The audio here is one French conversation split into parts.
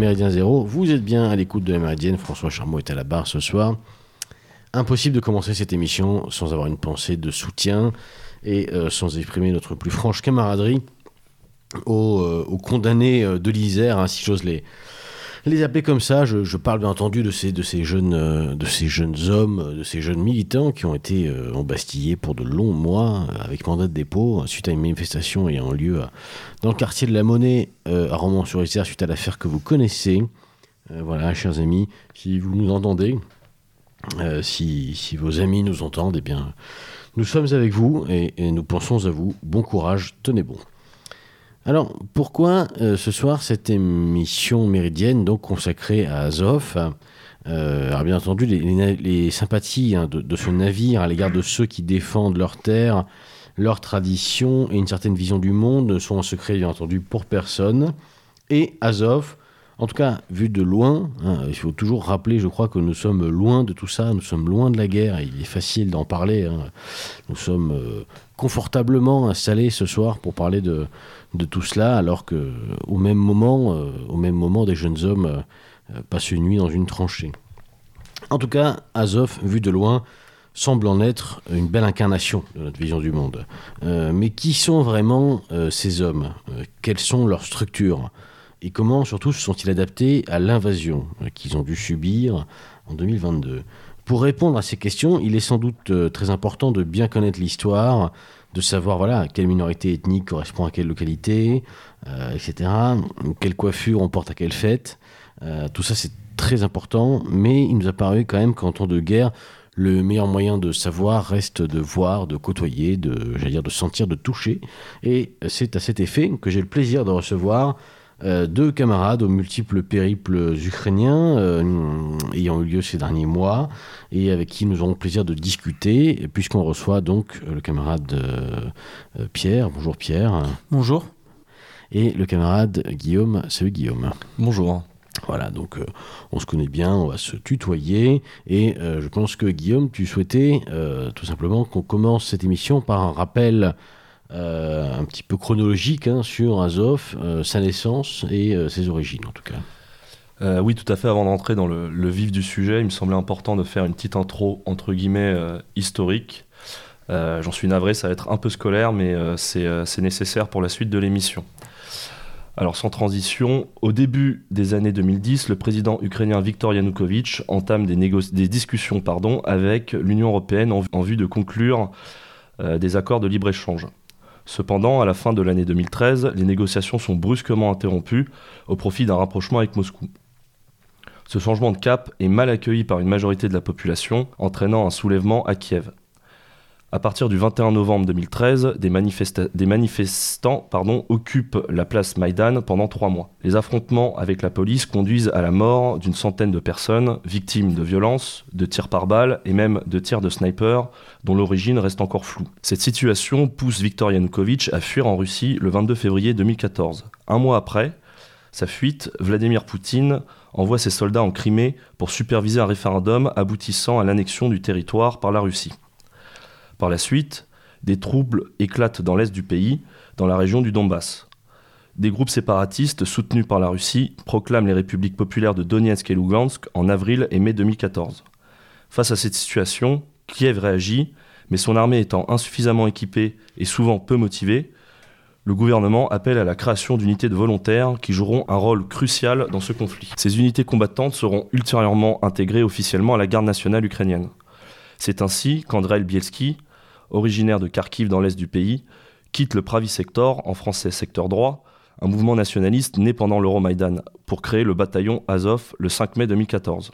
Méridien Zéro. Vous êtes bien à l'écoute de la Méridienne, François Charmot est à la barre ce soir. Impossible de commencer cette émission sans avoir une pensée de soutien et euh, sans exprimer notre plus franche camaraderie aux, euh, condamnés euh, de l'Isère, hein, si j'ose les, les appeler comme ça. Je, parle bien entendu de ces, de ces, jeunes, euh, de ces jeunes hommes, euh, de ces jeunes militants qui ont été euh, embastillés pour de longs mois euh, avec mandat de dépôt suite à une manifestation ayant lieu dans le quartier de la Monnaie euh, à Romans-sur-Isère suite à l'affaire que vous connaissez. Euh, voilà, chers amis, si vous nous entendez, euh, si, si vos amis nous entendent, eh bien, nous sommes avec vous et nous pensons à vous. Bon courage, tenez bon. Alors, pourquoi euh, ce soir cette émission méridienne donc consacrée à Azov Euh, Alors, bien entendu, les, sympathies hein, de, de ce navire à l'égard de ceux qui défendent leur terre, leur tradition et une certaine vision du monde sont un secret, bien entendu, pour personne. Et Azov, en tout cas, vu de loin, hein, il faut toujours rappeler, je crois, que nous sommes loin de tout ça, nous sommes loin de la guerre, il est facile d'en parler. hein. Nous sommes euh, confortablement installés ce soir pour parler de, tout cela, alors que au même moment, euh, même moment, des jeunes hommes euh, passent une nuit dans une tranchée. En tout cas, Azov, vu de loin, semble en être une belle incarnation de notre vision du monde. Mais qui sont vraiment ces hommes? Quelles sont leurs structures? Et comment, surtout, se sont-ils adaptés à l'invasion qu'ils ont dû subir en 2022 Pour répondre à ces questions, il est sans doute euh, très important de bien connaître l'histoire, de savoir voilà quelle minorité ethnique correspond à quelle localité, euh, etc. Quelle coiffure on porte à quelle fête. Euh, tout ça, c'est très important, mais il nous a paru quand même qu'en temps de guerre, le meilleur moyen de savoir reste de voir, de côtoyer, de, dire, de sentir, de toucher. Et c'est à cet effet que j'ai le plaisir de recevoir euh, deux camarades aux multiples périples ukrainiens euh, ayant eu lieu ces derniers mois et avec qui nous aurons le plaisir de discuter, puisqu'on reçoit donc euh, le camarade Pierre. Bonjour Pierre. Bonjour. Et le camarade Guillaume. Salut Guillaume. Bonjour. Voilà, donc euh, on se connaît bien, on va se tutoyer. Et euh, je pense que Guillaume, tu souhaitais euh, tout simplement qu'on commence cette émission par un rappel euh, un petit peu chronologique hein, sur Azov, euh, sa naissance et euh, ses origines en tout cas. Oui, tout à fait. Avant d'entrer dans le, vif du sujet, il me semblait important de faire une petite intro entre guillemets historique. J'en suis navré, ça va être un peu scolaire, mais c'est nécessaire pour la suite de l'émission. Alors sans transition, au début des années 2010, le président ukrainien Viktor Yanukovych entame des, discussions avec l'Union européenne en, vue de conclure des accords de libre-échange. Cependant, à la fin de l'année 2013, les négociations sont brusquement interrompues au profit d'un rapprochement avec Moscou. Ce changement de cap est mal accueilli par une majorité de la population, entraînant un soulèvement à Kiev. À partir du 21 novembre 2013, des, manifesta- des manifestants occupent la place Maïdan pendant trois mois. Les affrontements avec la police conduisent à la mort d'une centaine de personnes, victimes de violences, de tirs par balles et même de tirs de sniper, dont l'origine reste encore floue. Cette situation pousse Viktor Yanukovych à fuir en Russie le 22 février 2014. Un mois après sa fuite, Vladimir Poutine envoie ses soldats en Crimée pour superviser un référendum aboutissant à l'annexion du territoire par la Russie. Par la suite, des troubles éclatent dans l'est du pays, dans la région du Donbass. Des groupes séparatistes soutenus par la Russie proclament les républiques populaires de Donetsk et Lugansk en avril et mai 2014. Face à cette situation, Kiev réagit, mais son armée étant insuffisamment équipée et souvent peu motivée, le gouvernement appelle à la création d'unités de volontaires qui joueront un rôle crucial dans ce conflit. Ces unités combattantes seront ultérieurement intégrées officiellement à la garde nationale ukrainienne. C'est ainsi qu'Andrei Bielski, originaire de Kharkiv dans l'est du pays, quitte le Pravi Sector, en français secteur droit, un mouvement nationaliste né pendant l'Euromaïdan, pour créer le bataillon Azov le 5 mai 2014.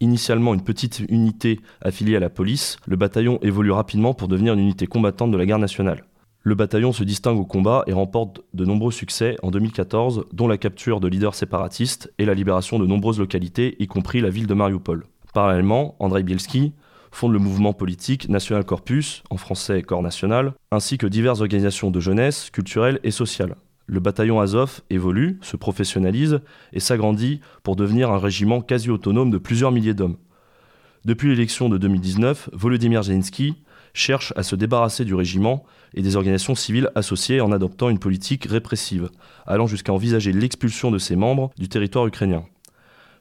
Initialement une petite unité affiliée à la police, le bataillon évolue rapidement pour devenir une unité combattante de la garde nationale. Le bataillon se distingue au combat et remporte de nombreux succès en 2014, dont la capture de leaders séparatistes et la libération de nombreuses localités, y compris la ville de Mariupol. Parallèlement, Andrei Bielski fonde le mouvement politique National Corpus, en français Corps National, ainsi que diverses organisations de jeunesse, culturelles et sociales. Le bataillon Azov évolue, se professionnalise et s'agrandit pour devenir un régiment quasi autonome de plusieurs milliers d'hommes. Depuis l'élection de 2019, Volodymyr Zelensky cherche à se débarrasser du régiment et des organisations civiles associées en adoptant une politique répressive, allant jusqu'à envisager l'expulsion de ses membres du territoire ukrainien.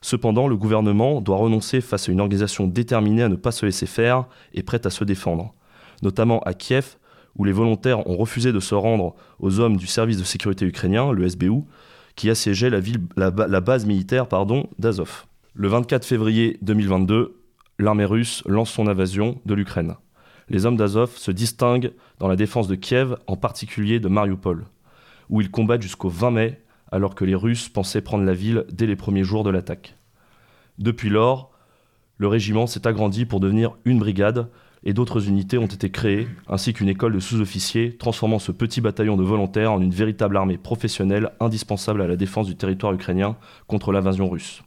Cependant, le gouvernement doit renoncer face à une organisation déterminée à ne pas se laisser faire et prête à se défendre, notamment à Kiev, où les volontaires ont refusé de se rendre aux hommes du service de sécurité ukrainien, le SBU, qui assiégeait la, base militaire d'Azov. Le 24 février 2022, l'armée russe lance son invasion de l'Ukraine. Les hommes d'Azov se distinguent dans la défense de Kiev, en particulier de Mariupol, où ils combattent jusqu'au 20 mai, alors que les Russes pensaient prendre la ville dès les premiers jours de l'attaque. Depuis lors, le régiment s'est agrandi pour devenir une brigade et d'autres unités ont été créées, ainsi qu'une école de sous-officiers, transformant ce petit bataillon de volontaires en une véritable armée professionnelle indispensable à la défense du territoire ukrainien contre l'invasion russe.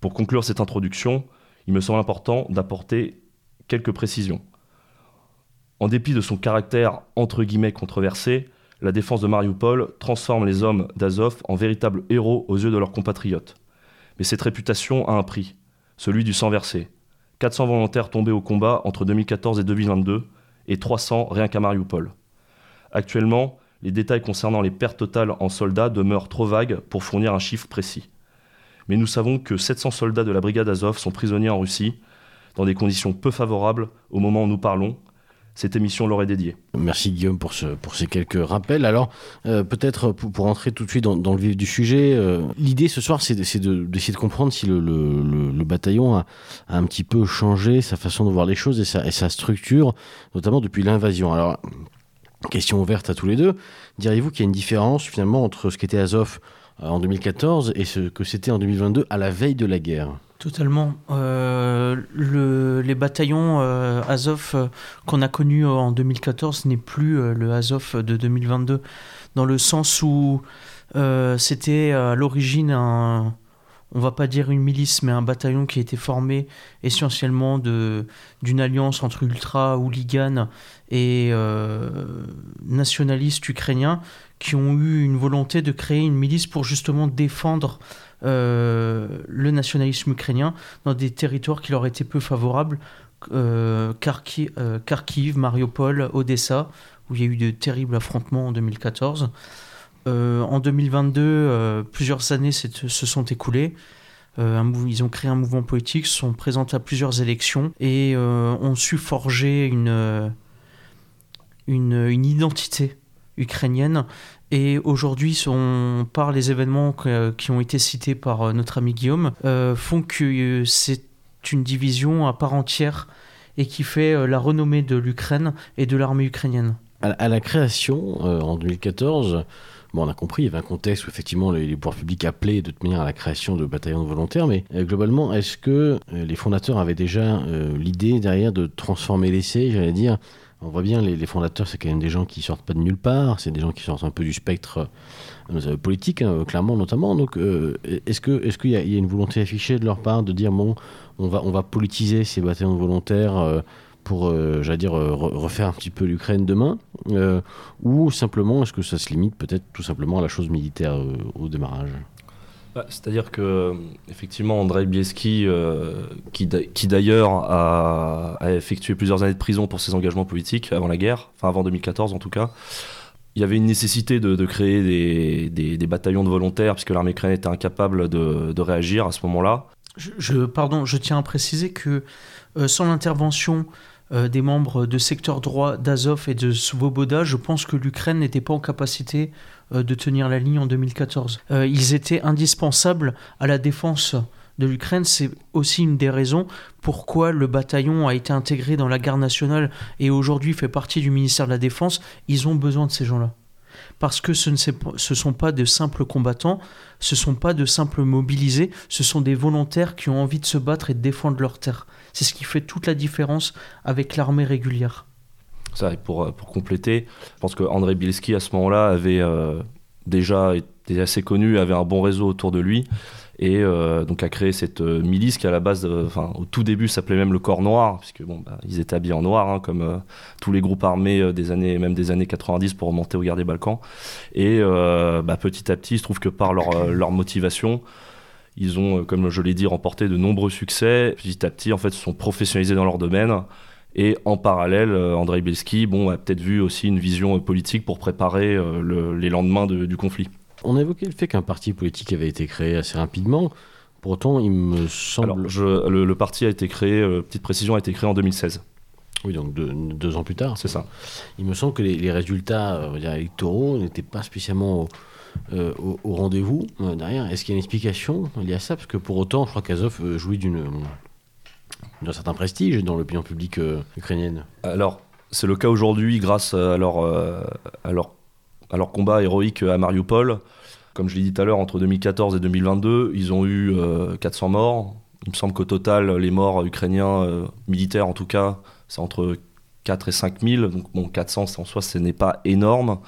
Pour conclure cette introduction, il me semble important d'apporter quelques précisions. En dépit de son caractère entre guillemets controversé, la défense de Mariupol transforme les hommes d'Azov en véritables héros aux yeux de leurs compatriotes. Mais cette réputation a un prix, celui du sang versé. 400 volontaires tombés au combat entre 2014 et 2022 et 300 rien qu'à Mariupol. Actuellement, les détails concernant les pertes totales en soldats demeurent trop vagues pour fournir un chiffre précis. Mais nous savons que 700 soldats de la brigade Azov sont prisonniers en Russie, dans des conditions peu favorables au moment où nous parlons, cette émission leur est dédiée. Merci Guillaume pour, ce, pour ces quelques rappels. Alors, euh, peut-être pour, pour, entrer tout de suite dans, le vif du sujet, euh, l'idée ce soir, c'est d'essayer de, de, comprendre si le, bataillon a, un petit peu changé sa façon de voir les choses et sa, et sa structure, notamment depuis l'invasion. Alors, question ouverte à tous les deux, diriez-vous qu'il y a une différence finalement entre ce qu'était Azov euh, en 2014 et ce que c'était en 2022 à la veille de la guerre? Totalement. Euh, le, les bataillons euh, Azov euh, qu'on a connus en 2014 n'est plus le Azov de 2022, dans le sens où c'était à l'origine un, on va pas dire une milice, mais un bataillon qui a été formé essentiellement d'une alliance entre ultra hooligans et nationalistes ukrainiens qui ont eu une volonté de créer une milice pour justement défendre le nationalisme ukrainien dans des territoires qui leur étaient peu favorables, euh, Kharkiv, euh, Kharkiv, Mariupol, Odessa, où il y a eu de terribles affrontements en 2014. en 2022, plusieurs années se sont écoulées. ils ont créé un mouvement politique, se sont présentés à plusieurs élections et ont su forger une identité ukrainienne et aujourd'hui, par les événements qui ont été cités par euh, notre ami Guillaume, euh, font que euh, c'est une division à part entière et qui fait la renommée de l'Ukraine et de l'armée ukrainienne. À, la création, en 2014, Bon, on a compris, il y avait un contexte où effectivement les, pouvoirs publics appelaient de manière à la création de bataillons de volontaires, mais globalement, est-ce que les fondateurs avaient déjà l'idée derrière de transformer l'essai, j'allais dire, on voit bien, les, fondateurs, c'est quand même des gens qui sortent pas de nulle part, c'est des gens qui sortent un peu du spectre euh, politique, hein, clairement notamment. Donc, euh, est-ce qu'il y, a une volonté affichée de leur part de dire bon, on va on va politiser ces bataillons volontaires euh, pour, j'allais dire, refaire un petit peu l'Ukraine demain, ou simplement est-ce que ça se limite peut-être tout simplement à la chose militaire au démarrage? Bah, c'est-à-dire que effectivement Andrei Bieski, euh, qui, d'ailleurs a, effectué plusieurs années de prison pour ses engagements politiques avant la guerre, enfin avant 2014 en tout cas, il y avait une nécessité de, créer des, bataillons de volontaires puisque l'armée ukrainienne était incapable de, réagir à ce moment-là. Pardon, je tiens à préciser que euh, sans l'intervention euh, des membres de secteur droit d'Azov et de Svoboda, je pense que l'Ukraine n'était pas en capacité de tenir la ligne en 2014. Euh, ils étaient indispensables à la défense de l'Ukraine. C'est aussi une des raisons pourquoi le bataillon a été intégré dans la garde nationale et aujourd'hui fait partie du ministère de la Défense. Ils ont besoin de ces gens-là parce que ce ne sont pas de simples combattants, ce ne sont pas de simples mobilisés, ce sont des volontaires qui ont envie de se battre et de défendre leur terre. C'est ce qui fait toute la différence avec l'armée régulière. Euh, pour compléter, je pense que André Bielski à ce moment-là avait euh, déjà été assez connu, avait un bon réseau autour de lui et euh, donc a créé cette milice qui à la base, enfin au tout début s'appelait même le Corps Noir, puisque bon, bah, ils étaient habillés en noir, hein, comme tous les groupes armés des années, même des années 90 pour remonter aux guerres des Balkans. Et bah, petit à petit, il se trouve que par leur, leur motivation, ils ont, comme je l'ai dit, remporté de nombreux succès. Petit à petit, en fait, se sont professionnalisés dans leur domaine Et en parallèle, Andrei Bielski bon, a peut-être vu aussi une vision politique pour préparer les lendemains du conflit. On a évoqué le fait qu'un parti politique avait été créé assez rapidement. Pourtant, il me semble. Alors, je, le, parti a été créé, petite précision, a été créé en 2016. Oui, donc deux, ans plus tard. C'est ça. Il me semble que les, résultats électoraux n'étaient pas spécialement euh, au, rendez-vous euh, derrière. Est-ce qu'il y a une explication liée à ça? Parce que pour autant, je crois qu'Azov euh, jouit d'une d'un certain prestige dans l'opinion publique ukrainienne. Alors, c'est le cas aujourd'hui grâce à leur, à, leur, à leur combat héroïque à Mariupol. Comme je l'ai dit tout à l'heure, entre 2014 et 2022, ils ont eu 400 morts. Il me semble qu'au total, les morts ukrainiens, militaires en tout cas, c'est entre 4 et 5 000. Donc, bon, 400 en soi, ce n'est pas énorme.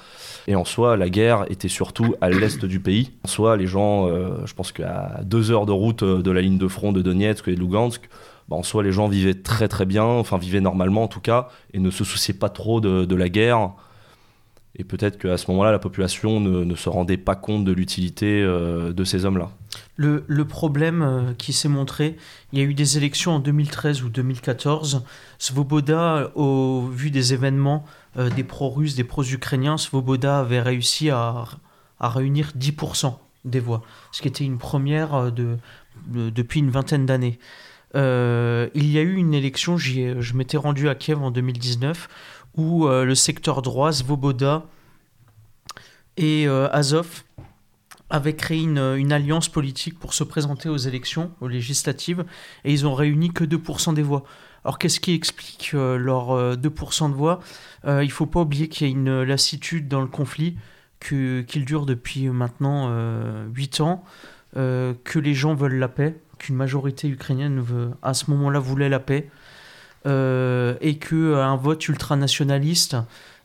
Et en soi, la guerre était surtout à l'est du pays. En soi, les gens, euh, je pense qu'à deux heures de route de la ligne de front de Donetsk et de Lugansk, bah, en soi, les gens vivaient très très bien, enfin vivaient normalement en tout cas, et ne se souciaient pas trop de la guerre. Et peut-être qu'à ce moment-là, la population ne, se rendait pas compte de l'utilité euh, de ces hommes-là. Le, problème euh, qui s'est montré, il y a eu des élections en 2013 ou 2014. Svoboda, au vu des événements euh, des pro-russes, des pro-ukrainiens, Svoboda avait réussi à, réunir 10% des voix, ce qui était une première de, depuis une vingtaine d'années. Il y a eu une élection, je m'étais rendu à Kiev en 2019, où euh, le secteur droit, Svoboda et euh, Azov avaient créé une, alliance politique pour se présenter aux élections, aux législatives, et ils ont réuni que 2% des voix. Alors qu'est-ce qui explique euh, leurs 2% de voix? Il ne faut pas oublier qu'il y a une lassitude dans le conflit, qu'il dure depuis maintenant 8 ans, que les gens veulent la paix, qu'une majorité ukrainienne veut, à ce moment-là voulait la paix. Euh, et que euh, un vote ultranationaliste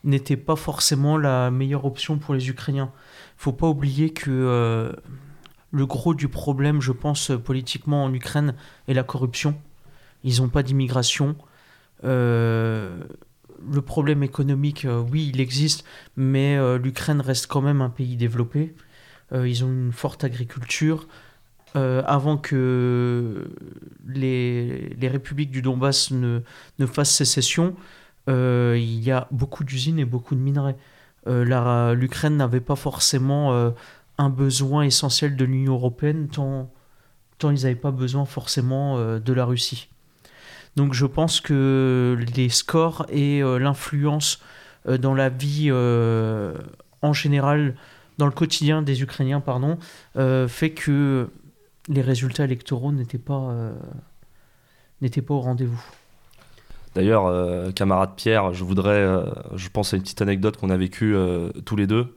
n'était pas forcément la meilleure option pour les Ukrainiens. Il faut pas oublier que euh, le gros du problème, je pense, politiquement en Ukraine est la corruption. Ils n'ont pas d'immigration. le problème économique, oui, il existe, mais l'Ukraine reste quand même un pays développé. ils ont une forte agriculture. Euh, avant que les, les, républiques du Donbass ne, ne fassent sécession, euh, il y a beaucoup d'usines et beaucoup de minerais. Euh, L'Ukraine n'avait pas forcément un besoin essentiel de l'Union européenne tant, tant ils n'avaient pas besoin forcément de la Russie. Donc je pense que les scores et l'influence dans la vie en général, dans le quotidien des Ukrainiens, pardon, fait que les résultats électoraux n'étaient pas, euh, pas au rendez-vous. D'ailleurs, euh, camarade Pierre, je voudrais, euh, je pense à une petite anecdote qu'on a vécue tous les deux.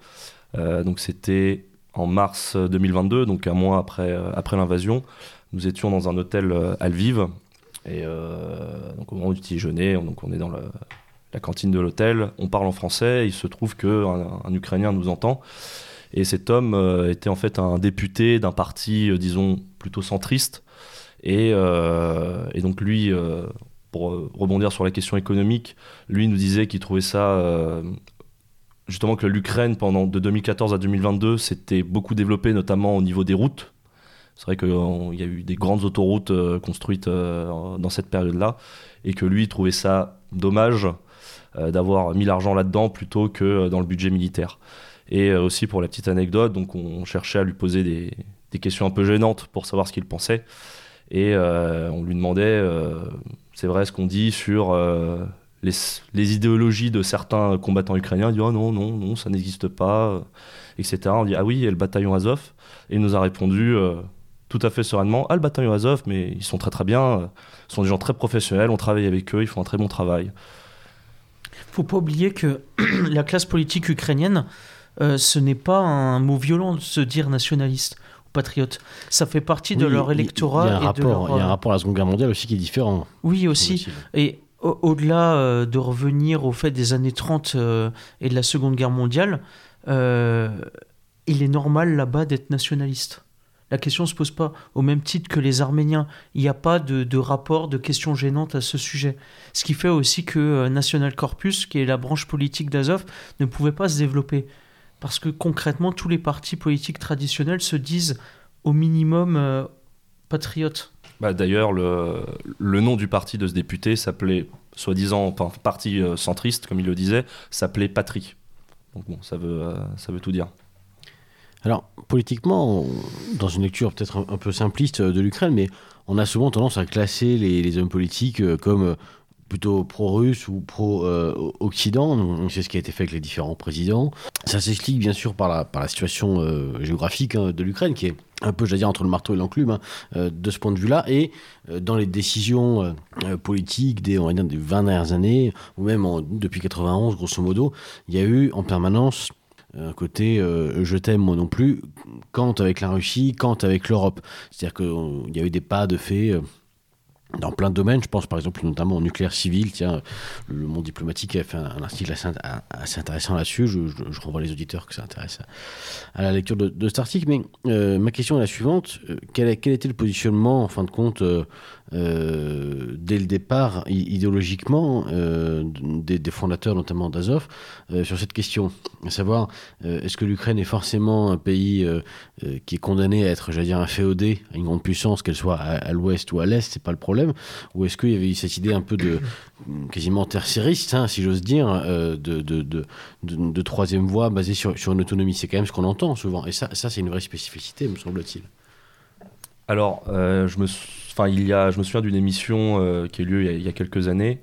donc c'était en mars 2022, donc un mois après, après l'invasion. Nous étions dans un hôtel à Lviv. Et donc au moment du petit déjeuner, donc on est dans la cantine de l'hôtel, on parle en français, il se trouve qu'un un Ukrainien nous entend. Et cet homme euh, était en fait un député d'un parti, euh, disons, plutôt centriste. Et, euh, donc lui, pour rebondir sur la question économique, lui nous disait qu'il trouvait ça justement que l'Ukraine, pendant de 2014 à 2022, s'était beaucoup développé, notamment au niveau des routes. C'est vrai qu'il y a eu des grandes autoroutes construites dans cette période-là, et que lui trouvait ça dommage d'avoir mis l'argent là-dedans plutôt que dans le budget militaire. Et euh, aussi pour la petite anecdote, donc on cherchait à lui poser des, questions un peu gênantes pour savoir ce qu'il pensait. Et euh, on lui demandait, euh, c'est vrai ce qu'on dit sur les, idéologies de certains combattants ukrainiens. Il dit oh non, non, non, ça n'existe pas, etc. On dit ah oui, il a le bataillon Azov. Et il nous a répondu tout à fait sereinement ah le bataillon Azov, mais ils sont très très bien, ce sont des gens très professionnels, on travaille avec eux, ils font un très bon travail. Faut pas oublier que la classe politique ukrainienne euh, ce n'est pas un mot violent de se dire nationaliste ou patriote. Ça fait partie de leur électorat. Il y, a un rapport, il y a un rapport à la Seconde Guerre mondiale aussi qui est différent. Oui, aussi. Et au-delà euh, de revenir au fait des années 30 euh, et de la Seconde Guerre mondiale, il est normal là-bas d'être nationaliste. La question ne se pose pas au même titre que les Arméniens. Il n'y a pas de, de, rapport, de questions gênantes à ce sujet. Ce qui fait aussi que National Corpus, qui est la branche politique d'Azov, ne pouvait pas se développer. Parce que concrètement, tous les partis politiques traditionnels se disent au minimum euh, patriotes. Bah, D'ailleurs, le, le nom du parti de ce député s'appelait, soi-disant, enfin, parti euh, centriste, comme il le disait, s'appelait Patrie. Donc bon, ça veut, euh, ça veut tout dire. Alors, politiquement, on- dans une lecture peut-être un, un peu simpliste de l'Ukraine, mais on a souvent tendance à classer les, les hommes politiques comme plutôt pro-russe ou pro-occident. C'est ce qui a été fait avec les différents présidents. Ça s'explique bien sûr par la, situation euh, géographique hein, de l'Ukraine, qui est un peu, je dire, entre le marteau et l'enclume, hein, euh, de ce point de vue-là. Et euh, dans les décisions euh, euh, politiques des, on va dire, des 20 dernières années, ou même en- depuis 91, grosso modo, il y a eu en permanence un côté euh, je t'aime moi non plus, quand avec la Russie, quand avec l'Europe. C'est-à-dire qu'il y a eu des pas de fait euh, dans plein de domaines. Je pense par exemple notamment au nucléaire civil. Tiens, le monde diplomatique a fait un, article assez, intéressant là-dessus. Je, renvoie les auditeurs que ça intéresse à, la lecture de, cet article. Mais euh, ma question est la suivante. Euh, quel était le positionnement, en fin de compte, euh, euh, dès le départ, idéologiquement, euh, des, fondateurs, notamment d'Azov, euh, sur cette question À savoir, est-ce que l'Ukraine est forcément un pays qui est condamné à être, j'allais dire, un féodé à une grande puissance, qu'elle soit à, l'ouest ou à l'est, c'est pas le problème Ou est-ce qu'il y avait eu cette idée un peu de quasiment tertiariste, hein, si j'ose dire, de, de, de, de- troisième voie basée sur, sur une autonomie? C'est quand même ce qu'on entend souvent. Et ça, ça c'est une vraie spécificité, me semble-t-il. Alors, je, me, enfin, il y a, je me souviens d'une émission euh, qui a eu lieu il y a, quelques années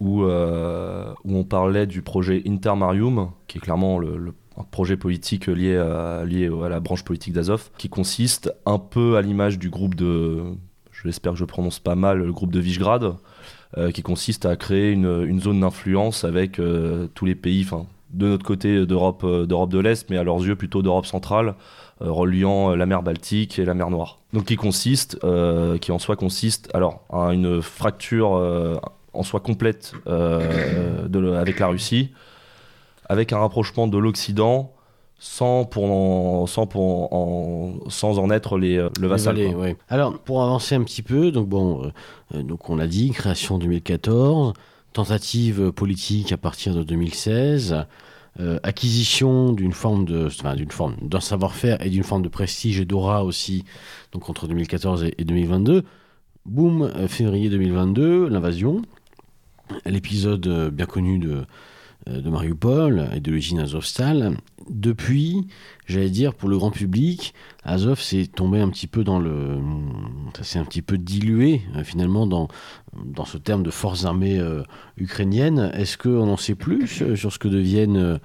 où, euh, où on parlait du projet Intermarium, qui est clairement le, un projet politique lié à, lié à la branche politique d'Azov, qui consiste un peu à l'image du groupe de, j'espère que je prononce pas mal, le groupe de Visegrad, euh, qui consiste à créer une, une zone d'influence avec tous les pays, de notre côté d'Europe euh, d'Europe de l'Est, mais à leurs yeux plutôt d'Europe centrale, euh, reliant euh, la mer Baltique et la mer Noire. Donc qui consiste, euh, qui en soi consiste, alors à une fracture euh, en soi complète euh, de avec la Russie, avec un rapprochement de l'Occident, sans pour en, sans pour en, sans en être les, euh, le vassal. Les ouais. Alors, pour avancer un petit peu, donc bon, euh, euh, donc on l'a dit, création 2014, tentative politique à partir de 2016, euh, acquisition d'une forme de, enfin, d'une forme d'un savoir-faire et d'une forme de prestige et d'aura aussi, donc entre 2014 et, et 2022. Boum, euh, février 2022, l'invasion, l'épisode euh, bien connu de de Mariupol et de l'usine Azovstal. Depuis, j'allais dire, pour le grand public, Azov s'est tombé un petit peu dans le. Ça s'est un petit peu dilué, euh, finalement, dans, dans ce terme de forces armées euh, ukrainiennes. Est-ce qu'on en sait plus euh, sur ce que, deviennent, euh,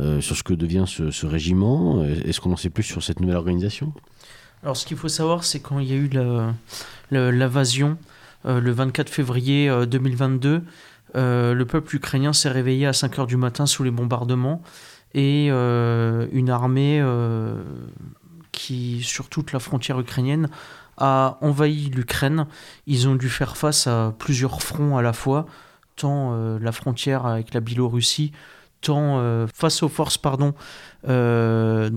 euh, sur ce que devient ce, régiment? Est-ce qu'on en sait plus sur cette nouvelle organisation? Alors, ce qu'il faut savoir, c'est quand il y a eu l'invasion, euh, le 24 février euh, 2022, euh, le peuple ukrainien s'est réveillé à 5 heures du matin sous les bombardements et euh, une armée euh, qui, sur toute la frontière ukrainienne, a envahi l'Ukraine. Ils ont dû faire face à plusieurs fronts à la fois, tant la frontière avec la Biélorussie, tant face aux forces, pardon, dans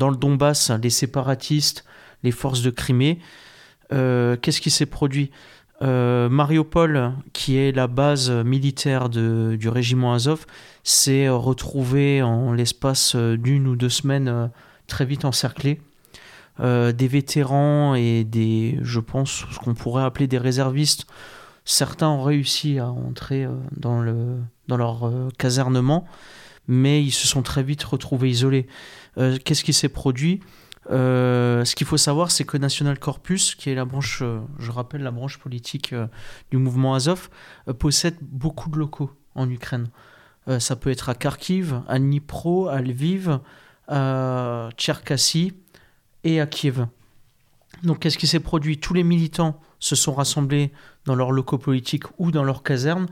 le Donbass, les séparatistes, les forces de Crimée. Qu'est-ce qui s'est produit? Euh, Mariupol, qui est la base militaire du régiment Azov, s'est retrouvé en l'espace d'une ou deux semaines euh, très vite encerclé. Euh, des vétérans et des, je pense, ce qu'on pourrait appeler des réservistes, certains ont réussi à entrer dans, le, dans leur casernement, mais ils se sont très vite retrouvés isolés. Qu'est-ce qui s'est produit? Euh, ce qu'il faut savoir, c'est que National Corpus, qui est la branche, euh, je rappelle, la branche politique euh, du mouvement Azov, possède beaucoup de locaux en Ukraine. Ça peut être à Kharkiv, à Dnipro, à Lviv, à Tcherkassy et à Kiev. Donc, qu'est-ce qui s'est produit? Tous les militants se sont rassemblés dans leurs locaux politiques ou dans leurs casernes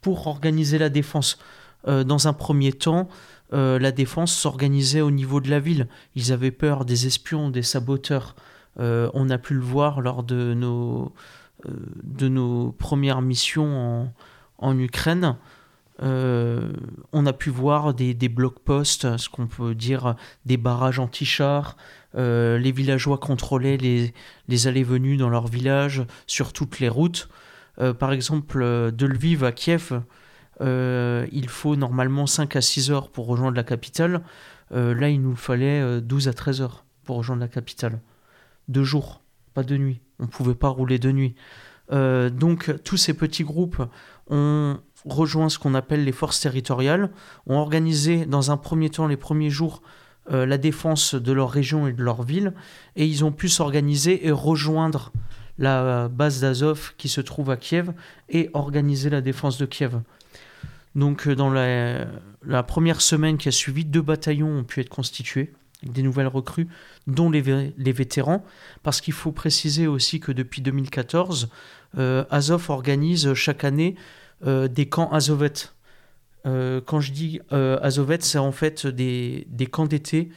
pour organiser la défense. Dans un premier temps, euh, la défense s'organisait au niveau de la ville. Ils avaient peur des espions, des saboteurs. Euh, on a pu le voir lors de nos, euh, de nos premières missions en, en Ukraine. On a pu voir des, des blocs-postes, ce qu'on peut dire des barrages anti-chars. Les villageois contrôlaient les, les allées-venues dans leur village sur toutes les routes. Par exemple, de Lviv à Kiev, euh, il faut normalement 5 à 6 heures pour rejoindre la capitale. Euh, là, il nous fallait euh, 12 à 13 heures pour rejoindre la capitale. Deux jours, pas de nuit. On ne pouvait pas rouler de nuit. donc tous ces petits groupes ont rejoint ce qu'on appelle les forces territoriales, ont organisé dans un premier temps les premiers jours la défense de leur région et de leur ville, et ils ont pu s'organiser et rejoindre la base d'Azov qui se trouve à Kiev et organiser la défense de Kiev. Donc dans la, première semaine qui a suivi, deux bataillons ont pu être constitués des nouvelles recrues, dont les, vétérans, parce qu'il faut préciser aussi que depuis 2014, euh, Azov organise chaque année euh, des camps Azovet. Euh, quand je dis Azovet, c'est en fait des camps d'été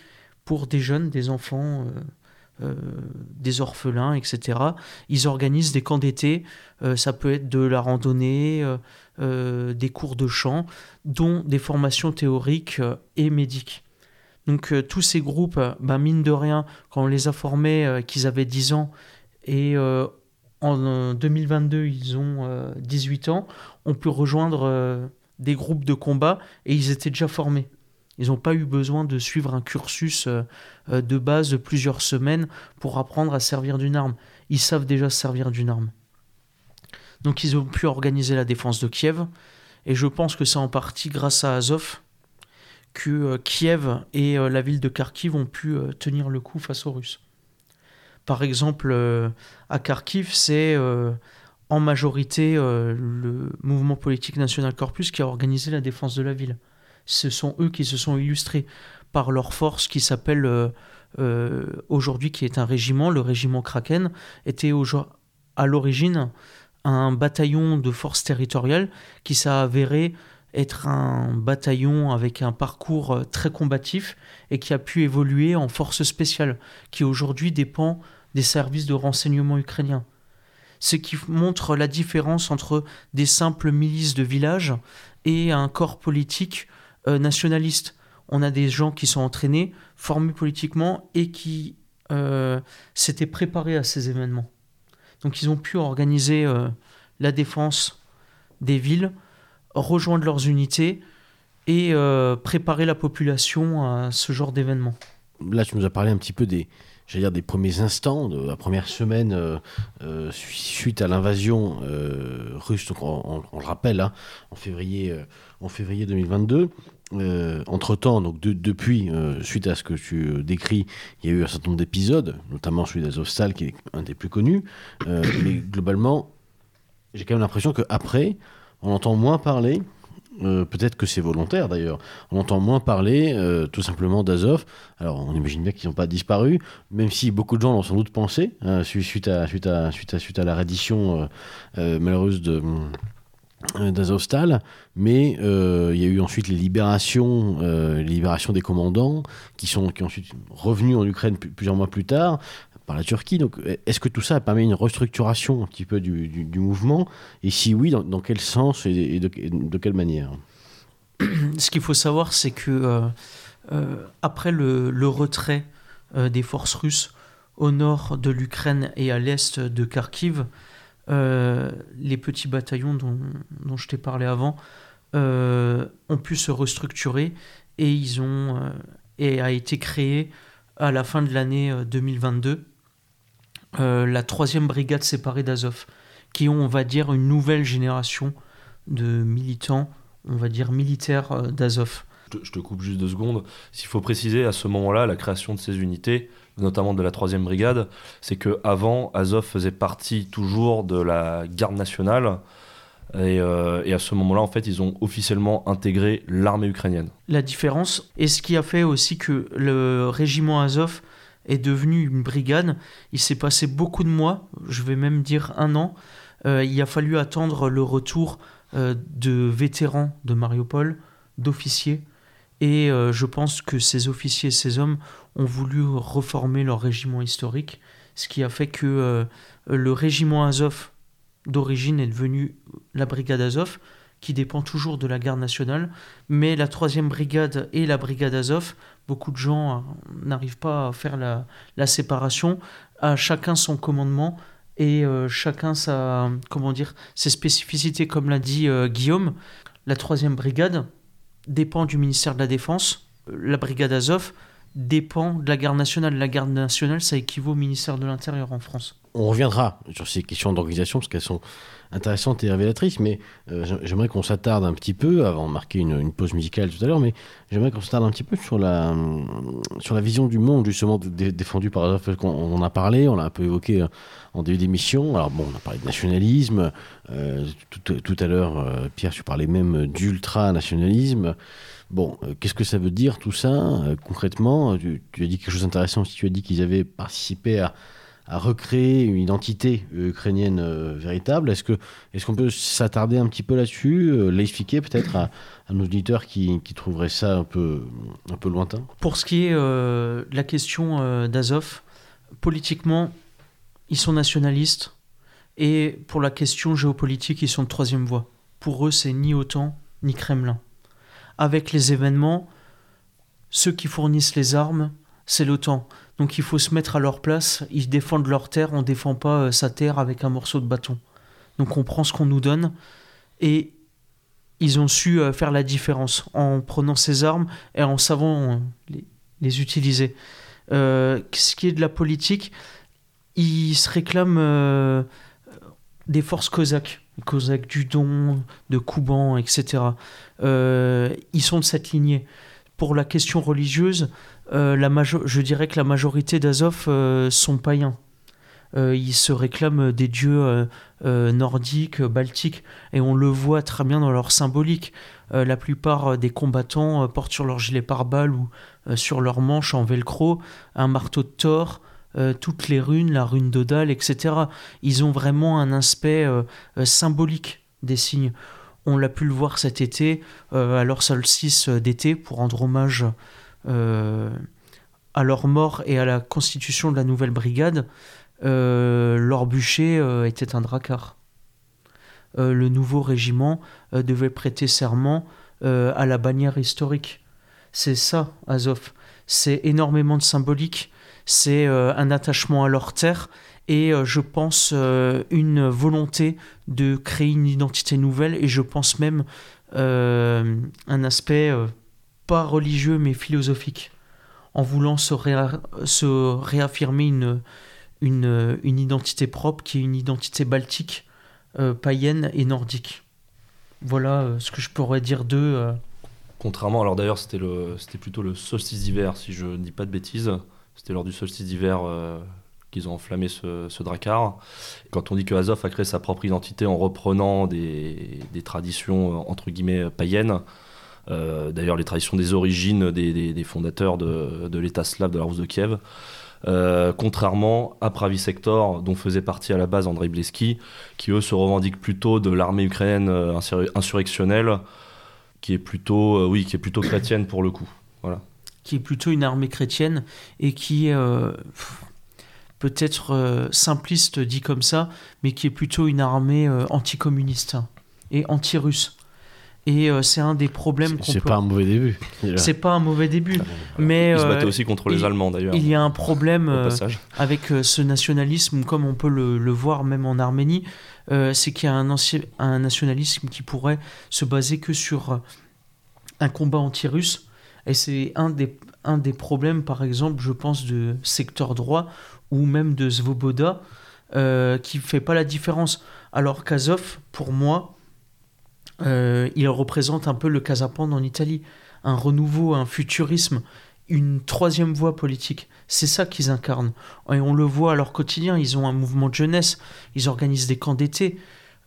pour des jeunes, des enfants, des orphelins, etc. Ils organisent des camps d'été, ça peut être de la randonnée, des cours de chant, dont des formations théoriques et médiques. Donc euh, tous ces groupes, bah, mine de rien, quand on les a formés, euh, qu'ils avaient 10 ans, et euh, en 2022, ils ont 18 ans, ont pu rejoindre des groupes de combat, et ils étaient déjà formés. Ils n'ont pas eu besoin de suivre un cursus de base de plusieurs semaines pour apprendre à servir d'une arme. Ils savent déjà servir d'une arme. Donc ils ont pu organiser la défense de Kiev, et je pense que c'est en partie grâce à Azov, que euh, Kiev et euh, la ville de Kharkiv ont pu euh, tenir le coup face aux Russes. Par exemple, à Kharkiv, c'est en majorité le mouvement politique National Corpus qui a organisé la défense de la ville. Ce sont eux qui se sont illustrés par leur force qui s'appelle aujourd'hui, qui est un régiment, le régiment Kraken, était à l'origine un bataillon de force territoriale qui s'est avéré être un bataillon avec un parcours euh, très combatif et qui a pu évoluer en force spéciale, qui aujourd'hui dépend des services de renseignement ukrainiens. Ce qui montre la différence entre des simples milices de village et un corps politique euh, nationaliste. On a des gens qui sont entraînés, formés politiquement et qui euh, s'étaient préparés à ces événements. Donc ils ont pu organiser la défense des villes, rejoindre leurs unités et euh, préparer la population à ce genre d'événement. Là, tu nous as parlé un petit peu des, des premiers instants, de la première semaine euh, euh, suite à l'invasion russe, on, le rappelle, hein, en février 2022. Entre-temps, donc depuis, suite à ce que tu décris, il y a eu un certain nombre d'épisodes, notamment celui d'Azovstal, qui est un des plus connus. mais globalement, j'ai quand même l'impression qu'après, on entend moins parler. Euh, peut-être que c'est volontaire d'ailleurs. On entend moins parler euh, tout simplement d'Azov. Alors on imagine bien qu'ils n'ont pas disparu, même si beaucoup de gens l'ont sans doute pensé hein, suite, à, suite, à, suite, à, suite à la reddition euh, malheureuse de, d'Azovstal, mais il y a eu ensuite les libérations, les libérations des commandants qui sont qui ensuite revenus en Ukraine plusieurs mois plus tard, par la Turquie. Donc, est-ce que tout ça a permis une restructuration un petit peu du, mouvement? Et si oui, dans, quel sens et, de, quelle manière? Ce qu'il faut savoir, c'est que euh, euh, après le, retrait euh, des forces russes au nord de l'Ukraine et à l'est de Kharkiv, les petits bataillons dont, je t'ai parlé avant ont pu se restructurer et ils ont et a été créé à la fin de l'année 2022 euh, la troisième brigade séparée d'Azov, qui ont, on va dire, une nouvelle génération de militants, on va dire militaires euh, d'Azov. Je te coupe juste deux secondes. S'il faut préciser à ce moment-là, la création de ces unités, notamment de la troisième brigade, c'est que avant Azov faisait partie toujours de la garde nationale. Et, euh, et, à ce moment-là, en fait, ils ont officiellement intégré l'armée ukrainienne. La différence, et ce qui a fait aussi que le régiment Azov est devenu une brigade. Il s'est passé beaucoup de mois, je vais même dire un an. Euh, il a fallu attendre le retour euh, de vétérans de Mariupol, d'officiers. Et euh, je pense que ces officiers et ces hommes ont voulu reformer leur régiment historique, ce qui a fait que le régiment Azov d'origine est devenu la brigade Azov, qui dépend toujours de la garde nationale, mais la troisième brigade et la brigade Azov Beaucoup de gens euh, n'arrivent pas à faire la, séparation. À chacun son commandement et euh, chacun sa, comment dire, ses spécificités, comme l'a dit euh, Guillaume. La troisième brigade dépend du ministère de la Défense. La brigade Azov dépend de la garde nationale. La garde nationale, ça équivaut au ministère de l'Intérieur en France. On reviendra sur ces questions d'organisation parce qu'elles sont intéressantes et révélatrices, mais euh, j'aimerais qu'on s'attarde un petit peu, avant de marquer une, pause musicale tout à l'heure, mais j'aimerais qu'on s'attarde un petit peu sur la, sur la vision du monde justement défendue par Azov. On, en a parlé, on l'a un peu évoqué euh, en début d'émission. Alors bon, on a parlé de nationalisme, euh, tout, à l'heure, Pierre, tu parlais même d'ultra-nationalisme. Bon, qu'est-ce que ça veut dire tout ça concrètement? Tu, tu, as dit quelque chose d'intéressant si tu as dit qu'ils avaient participé à, à recréer une identité ukrainienne euh, véritable. Est-ce qu'on peut s'attarder un petit peu là-dessus, euh, l'expliquer peut-être à, nos auditeurs qui, qui, trouveraient ça un peu un peu lointain? Pour ce qui est euh, de la question d'Azov, politiquement, ils sont nationalistes et pour la question géopolitique, ils sont de troisième voie. Pour eux, c'est ni OTAN ni Kremlin. Avec les événements, ceux qui fournissent les armes, c'est l'OTAN. Donc il faut se mettre à leur place. Ils défendent leur terre, on ne défend pas euh, sa terre avec un morceau de bâton. Donc on prend ce qu'on nous donne et ils ont su euh, faire la différence en prenant ces armes et en savant euh, les, utiliser. ce qui est de la politique, ils se réclament des forces cosaques, cosaques du Don, de Kouban, etc. ils sont de cette lignée. Pour la question religieuse, euh, la je dirais que la majorité d'Azov euh, sont païens. Euh, ils se réclament des dieux nordiques, baltiques, et on le voit très bien dans leur symbolique. la plupart des combattants portent sur leur gilet pare-balles ou sur leur manche en velcro un marteau de Thor, toutes les runes, la rune d'Odal, etc. Ils ont vraiment un aspect symbolique des signes. On l'a pu le voir cet été, à leur solstice d'été, pour rendre hommage à leur mort et à la constitution de la nouvelle brigade, euh, leur bûcher euh, était un dracar. le nouveau régiment devait prêter serment à la bannière historique. C'est ça, Azov. C'est énormément de symbolique, c'est un attachement à leur terre et je pense une volonté de créer une identité nouvelle et je pense même un aspect pas religieux mais philosophique, en voulant se, réaffirmer une, identité propre qui est une identité baltique, euh, païenne et nordique. Voilà euh, ce que je pourrais dire d'eux. Euh. Contrairement, alors d'ailleurs c'était, plutôt le solstice d'hiver, si je ne dis pas de bêtises. C'était lors du solstice d'hiver qu'ils ont enflammé ce, ce, dracar. Quand on dit que Azov a créé sa propre identité en reprenant des, des traditions entre guillemets païennes, d'ailleurs, les traditions des origines des, fondateurs de, l'État slave de la Rousse de Kiev. Euh, contrairement à Pravi Sector, dont faisait partie à la base Andrei Bleski, qui eux se revendiquent plutôt de l'armée ukrainienne euh, insurrectionnelle, qui est plutôt, oui, qui est plutôt chrétienne pour le coup. Voilà. Qui est plutôt une armée chrétienne et qui est peut-être simpliste dit comme ça, mais qui est plutôt une armée anticommuniste et anti-russe. Et euh, c'est un des problèmes qu'on C'est pas un mauvais début. C'est pas un mauvais début. mais, Ils se battaient euh, aussi contre les Allemands d'ailleurs. Il y a un problème euh, avec ce nationalisme, comme on peut le, voir même en Arménie, c'est qu'il y a un, un, nationalisme qui pourrait se baser que sur un combat anti-russe. Et c'est un des, un des problèmes, par exemple, je pense, de secteur droit ou même de Svoboda, qui fait pas la différence. Alors qu'Azov, pour moi, euh, il représente un peu le Casapan en Italie, un renouveau, un futurisme, une troisième voie politique. C'est ça qu'ils incarnent. Et on le voit à leur quotidien, ils ont un mouvement de jeunesse, ils organisent des camps d'été,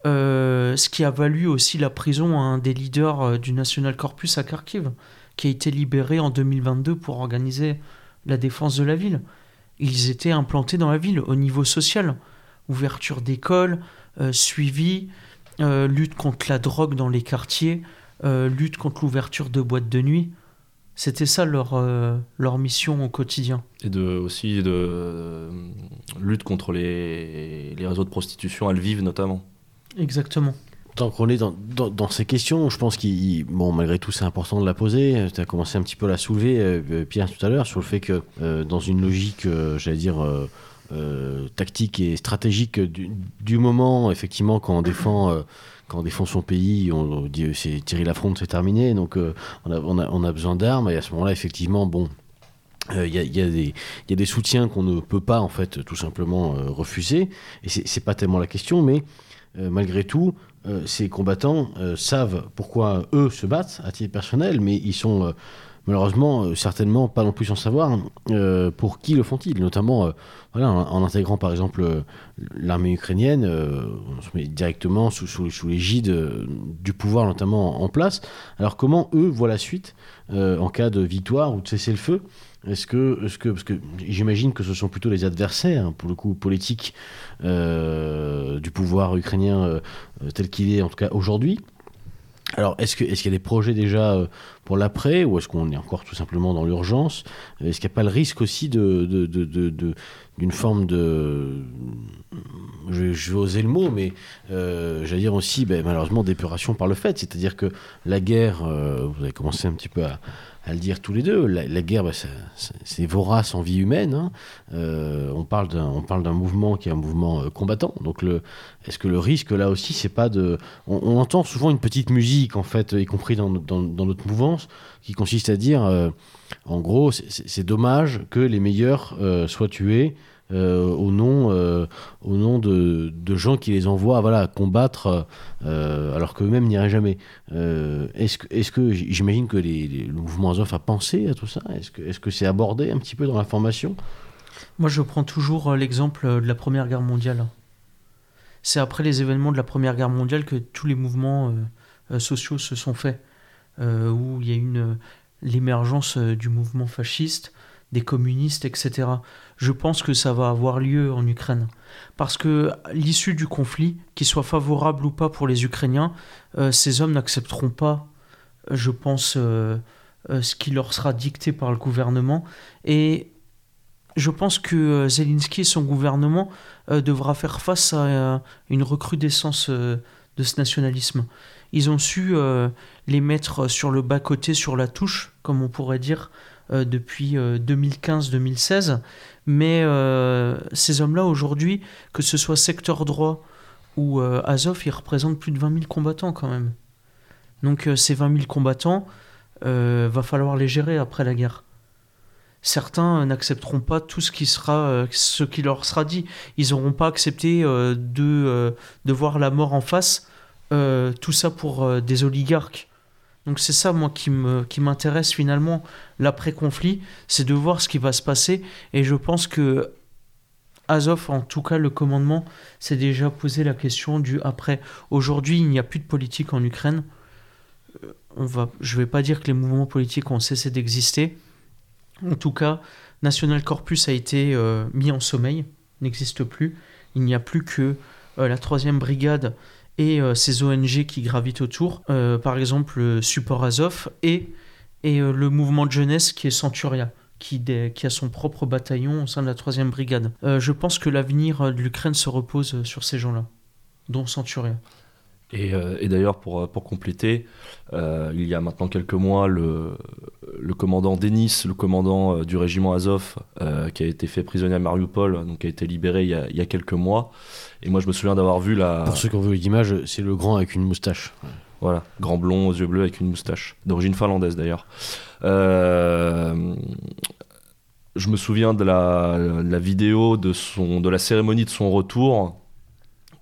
euh, ce qui a valu aussi la prison à un des leaders euh, du National Corpus à Kharkiv, qui a été libéré en 2022 pour organiser la défense de la ville. Ils étaient implantés dans la ville au niveau social, ouverture d'écoles, suivi, euh, lutte contre la drogue dans les quartiers, euh, lutte contre l'ouverture de boîtes de nuit. C'était ça leur, euh, leur mission au quotidien. Et de, aussi de lutte contre les, les réseaux de prostitution à Lviv notamment. Exactement. Tant qu'on est dans, dans, ces questions, je pense qu'il, bon, malgré tout, c'est important de la poser. Tu as commencé un petit peu à la soulever, Pierre, tout à l'heure, sur le fait que dans une logique, j'allais dire, euh, tactique et stratégique du, moment, effectivement, quand on défend, euh, quand on défend son pays, on, dit c'est Thierry Lafronte, c'est terminé, donc euh, on, a, besoin d'armes, et à ce moment-là, effectivement, bon, Il y, a, des soutiens qu'on ne peut pas en fait tout simplement refuser. Et c'est pas tellement la question mais malgré tout ces combattants savent pourquoi eux se battent à titre personnel mais ils sont malheureusement, euh, certainement pas non plus sans savoir euh, pour qui le font-ils, notamment euh, en, intégrant par exemple l'armée ukrainienne, on se met directement sous, l'égide du pouvoir notamment en, place. Alors comment eux voient la suite en cas de victoire ou de cessez-le-feu? Est-ce que, est que, parce que j'imagine que ce sont plutôt les adversaires, pour le coup, politiques du pouvoir ukrainien tel qu'il est, en tout cas aujourd'hui. Alors, est-ce qu'il y a des projets déjà euh, pour l'après, ou est-ce qu'on est encore tout simplement dans l'urgence? Est-ce qu'il n'y a pas le risque aussi de, d'une forme de... Je, vais oser le mot, mais euh, j'allais dire aussi, ben, malheureusement, d'épuration par le fait? C'est-à-dire que la guerre, euh, vous avez commencé un petit peu à, à le dire tous les deux. La, guerre, bah, c'est vorace en vie humaine. Hein. Euh, on parle d'un mouvement qui est un mouvement euh, combattant. Donc, est-ce que le risque là aussi, c'est pas de. On, entend souvent une petite musique, en fait, y compris dans, notre mouvance, qui consiste à dire, euh, en gros, c'est dommage que les meilleurs soient tués euh, au nom, euh, au nom de, de, gens qui les envoient voilà, combattre euh, alors qu'eux-mêmes n'iraient jamais. est-ce que, est que j'imagine que les, le mouvement Azov a pensé à tout ça? Est-ce que, est-ce que c'est abordé un petit peu dans la formation? Moi, je prends toujours l'exemple de la Première Guerre mondiale. C'est après les événements de la Première Guerre mondiale que tous les mouvements sociaux se sont faits, où il y a une l'émergence du mouvement fasciste, des communistes, etc je pense que ça va avoir lieu en Ukraine. Parce que l'issue du conflit, qu'il soit favorable ou pas pour les Ukrainiens, euh, ces hommes n'accepteront pas, je pense, euh, euh, ce qui leur sera dicté par le gouvernement. Et je pense que Zelensky et son gouvernement devra faire face à une recrudescence de ce nationalisme. Ils ont su les mettre sur le bas-côté, sur la touche, comme on pourrait dire, depuis 2015-2016 mais euh, ces hommes-là, aujourd'hui, que ce soit secteur droit ou euh, Azov, ils représentent plus de 20 000 combattants quand même. Donc euh, ces 20 000 combattants, va falloir les gérer après la guerre. Certains n'accepteront pas tout ce qui, sera, ce qui leur sera dit. Ils n'auront pas accepté de, de voir la mort en face. tout ça pour des oligarques donc c'est ça, moi, qui m'intéresse finalement, l'après-conflit, c'est de voir ce qui va se passer. Et je pense que Azov, en tout cas le commandement, s'est déjà posé la question du après. Aujourd'hui, il n'y a plus de politique en Ukraine. Euh, je ne vais pas dire que les mouvements politiques ont cessé d'exister. En tout cas, National Corpus a été euh, mis en sommeil, n'existe plus. Il n'y a plus que euh, la troisième brigade et euh, ces ONG qui gravitent autour, euh, par exemple le Support Azov et, et euh, le mouvement de jeunesse qui est Centuria. Qui, qui, a son propre bataillon au sein de la 3 brigade. je pense que l'avenir de l'Ukraine se repose sur ces gens-là, dont Centuria. Et, et d'ailleurs, pour, pour compléter, il y a maintenant quelques mois, le, le commandant Denis, le commandant du régiment Azov, qui a été fait prisonnier à Mariupol, donc a été libéré il y a, il y a quelques mois, et moi, je me souviens d'avoir vu la. Pour ceux qui ont vu l'image, c'est le grand avec une moustache. Voilà, grand blond aux yeux bleus avec une moustache, d'origine finlandaise d'ailleurs. Euh, je me souviens de la, la, vidéo de, son, de la cérémonie de son retour,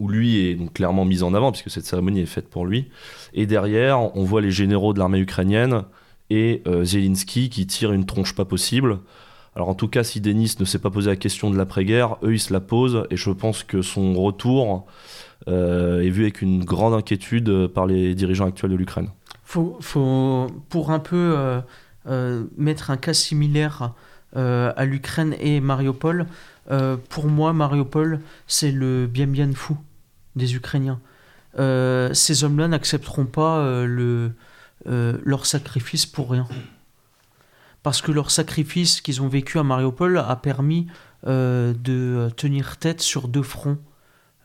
où lui est donc clairement mis en avant, puisque cette cérémonie est faite pour lui. Et derrière, on voit les généraux de l'armée ukrainienne et euh, Zelensky qui tire une tronche pas possible. Alors en tout cas, si Denis ne s'est pas posé la question de l'après-guerre, eux, ils se la posent, et je pense que son retour euh, est vu avec une grande inquiétude par les dirigeants actuels de l'Ukraine. Faut, pour un peu euh, mettre un cas similaire à l'Ukraine et Mariupol, pour moi, Mariupol, c'est le bien bien fou des Ukrainiens. ces hommes-là n'accepteront pas le, leur sacrifice pour rien parce que leur sacrifice qu'ils ont vécu à Mariupol a permis euh, de tenir tête sur deux fronts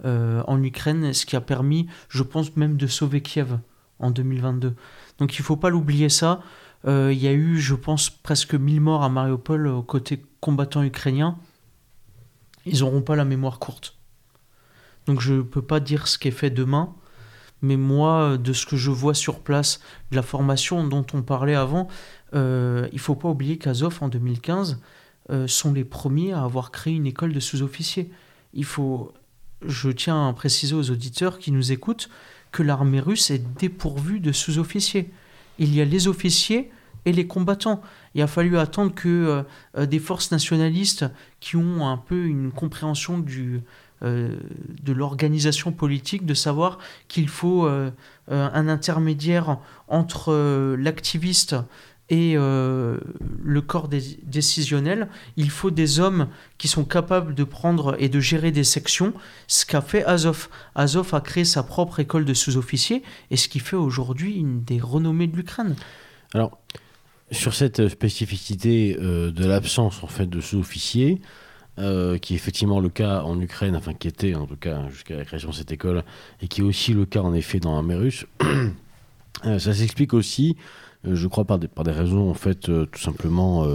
euh, en Ukraine, ce qui a permis, je pense même, de sauver Kiev en 2022. Donc il ne faut pas l'oublier ça. Euh, il y a eu, je pense, presque 1000 morts à Mariupol aux côtés combattants ukrainiens. Ils n'auront pas la mémoire courte. Donc je ne peux pas dire ce qui est fait demain, mais moi, de ce que je vois sur place, de la formation dont on parlait avant, euh, il faut pas oublier qu'Azov, en 2015, euh, sont les premiers à avoir créé une école de sous-officiers. Il faut, je tiens à préciser aux auditeurs qui nous écoutent que l'armée russe est dépourvue de sous-officiers. Il y a les officiers et les combattants. Il a fallu attendre que euh, euh, des forces nationalistes qui ont un peu une compréhension du, euh, de l'organisation politique, de savoir qu'il faut un intermédiaire entre l'activiste et le corps décisionnel, il faut des hommes qui sont capables de prendre et de gérer des sections, ce qu'a fait Azov. Azov a créé sa propre école de sous-officiers et ce qui fait aujourd'hui une des renommées de l'Ukraine. Alors, sur cette spécificité euh, de l'absence en fait de sous-officiers, euh, qui est effectivement le cas en Ukraine, enfin qui était en tout cas jusqu'à la création de cette école, et qui est aussi le cas en effet dans l'armée russe, euh, ça s'explique aussi, je crois, par des, par des raisons en fait tout simplement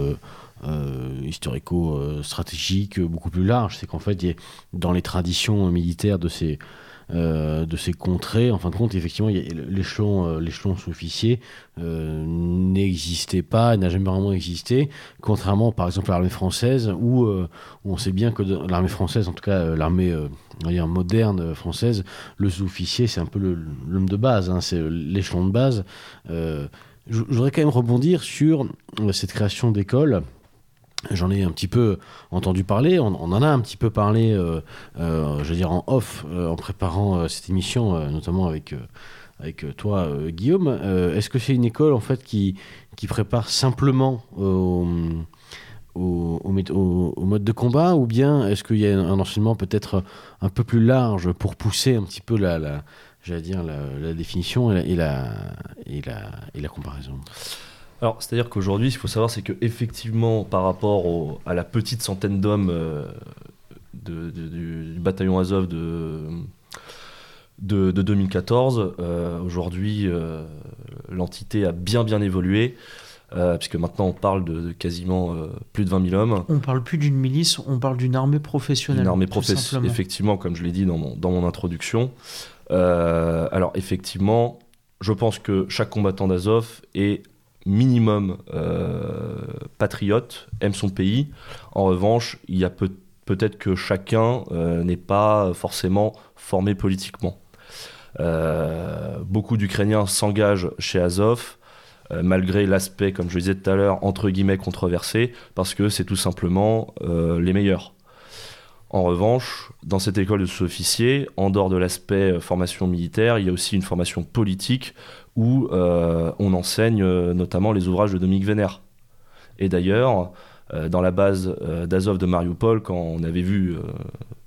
historico-stratégiques beaucoup plus larges. C'est qu'en fait, dans les traditions militaires de ces euh, de ces contrées. En fin de compte, effectivement, l'échelon, euh, l'échelon sous-officier euh, n'existait pas, n'a jamais vraiment existé, contrairement par exemple à l'armée française, où, on sait bien que l'armée française, en tout cas l'armée moderne française, le sous-officier, c'est un peu l'homme de base, hein, c'est l'échelon de base. je voudrais quand même rebondir sur cette création d'école J'en ai un petit peu entendu parler, on, en a un petit peu parlé, euh, euh, dire en off, euh, en préparant cette émission, notamment avec, avec toi, Guillaume. Est-ce que c'est une école en fait qui, qui prépare simplement au, mode de combat, ou bien est-ce qu'il y a un enseignement peut-être un peu plus large pour pousser un petit peu la, la dire la, définition et la, et la comparaison? Alors, c'est-à-dire qu'aujourd'hui, ce qu'il faut savoir, c'est que effectivement, par rapport à la petite centaine d'hommes euh, du, bataillon Azov de, de, 2014, euh, aujourd'hui, euh, l'entité a bien bien évolué. puisque maintenant on parle de, quasiment plus de 20 000 hommes. On parle plus d'une milice, on parle d'une armée professionnelle. Une armée professionnelle, effectivement, comme je l'ai dit dans mon, dans mon introduction. alors effectivement, je pense que chaque combattant d'Azov est minimum euh, patriote, aime son pays. En revanche, il y a peut- être que chacun euh, n'est pas forcément formé politiquement. Euh, beaucoup d'Ukrainiens s'engagent chez Azov, malgré l'aspect, comme je le disais tout à l'heure, entre guillemets controversé, parce que c'est tout simplement les meilleurs. En revanche, dans cette école de sous-officiers, en dehors de l'aspect formation militaire, il y a aussi une formation politique où euh, on enseigne euh, notamment les ouvrages de Dominique Vénère. Et d'ailleurs, euh, dans la base d'Azov de Mariupol, quand on avait vu,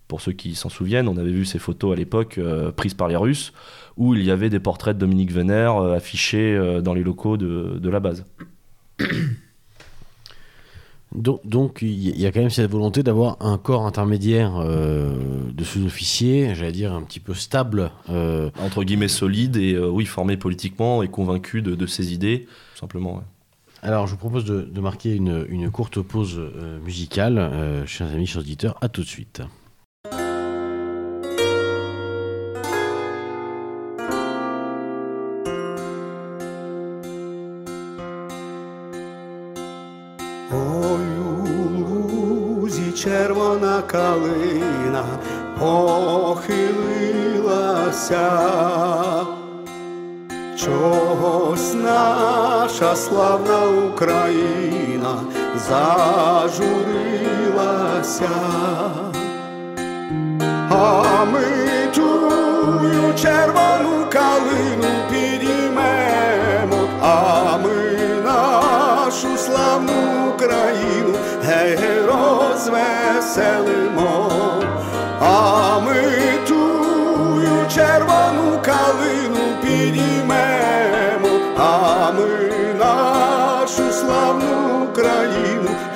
pour ceux qui s'en souviennent, on avait vu ces photos à l'époque prises par les Russes, où il y avait des portraits de Dominique Vénère affichés dans les locaux de la base. Donc, il y a quand même cette volonté d'avoir un corps intermédiaire euh, de sous-officiers, j'allais dire un petit peu stable. Euh, Entre guillemets solide et euh, oui, formé politiquement et convaincu de, ses idées, tout simplement. Alors je vous propose de, marquer une, une, courte pause musicale, chers amis, chers auditeurs, à tout de suite. Зажурилася,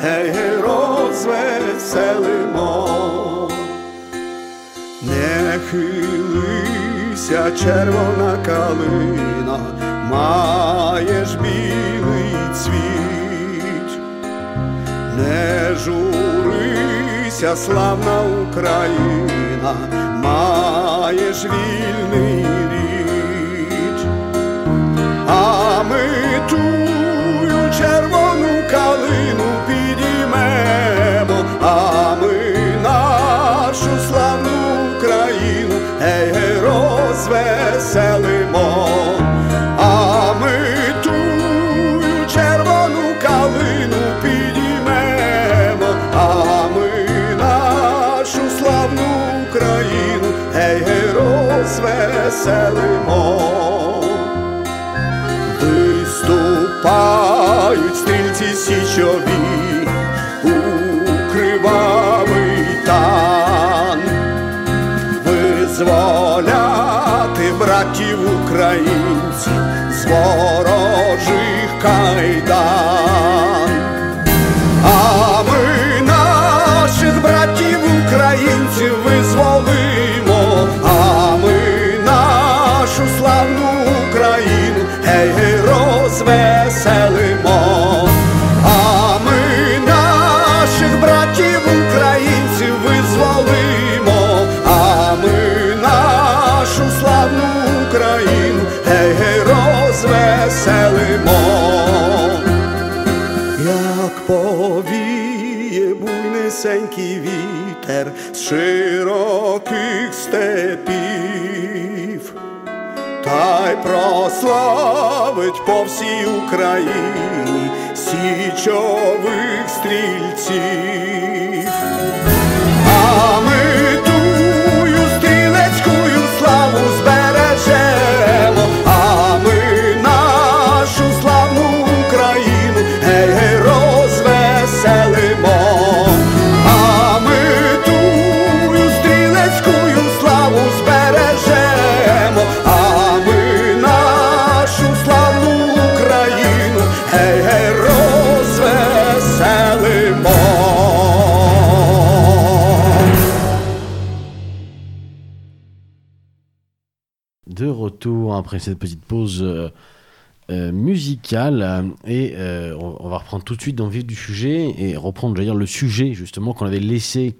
гей, розвеселимо, не хилися червона калина, маєш білий цвіт. Не журися, славна Україна, маєш вільний рід, ми тую червону калину розвеселимо. Виступають стрільці січові у кривавий тан, визволяти братів українців з ворожих кайдан. Широких степів, та й прославить по всій Україні січових стрільців. Après cette petite pause euh, euh, musicale et euh, on, va reprendre tout de suite dans le vif du sujet et reprendre, le sujet justement qu'on avait laissé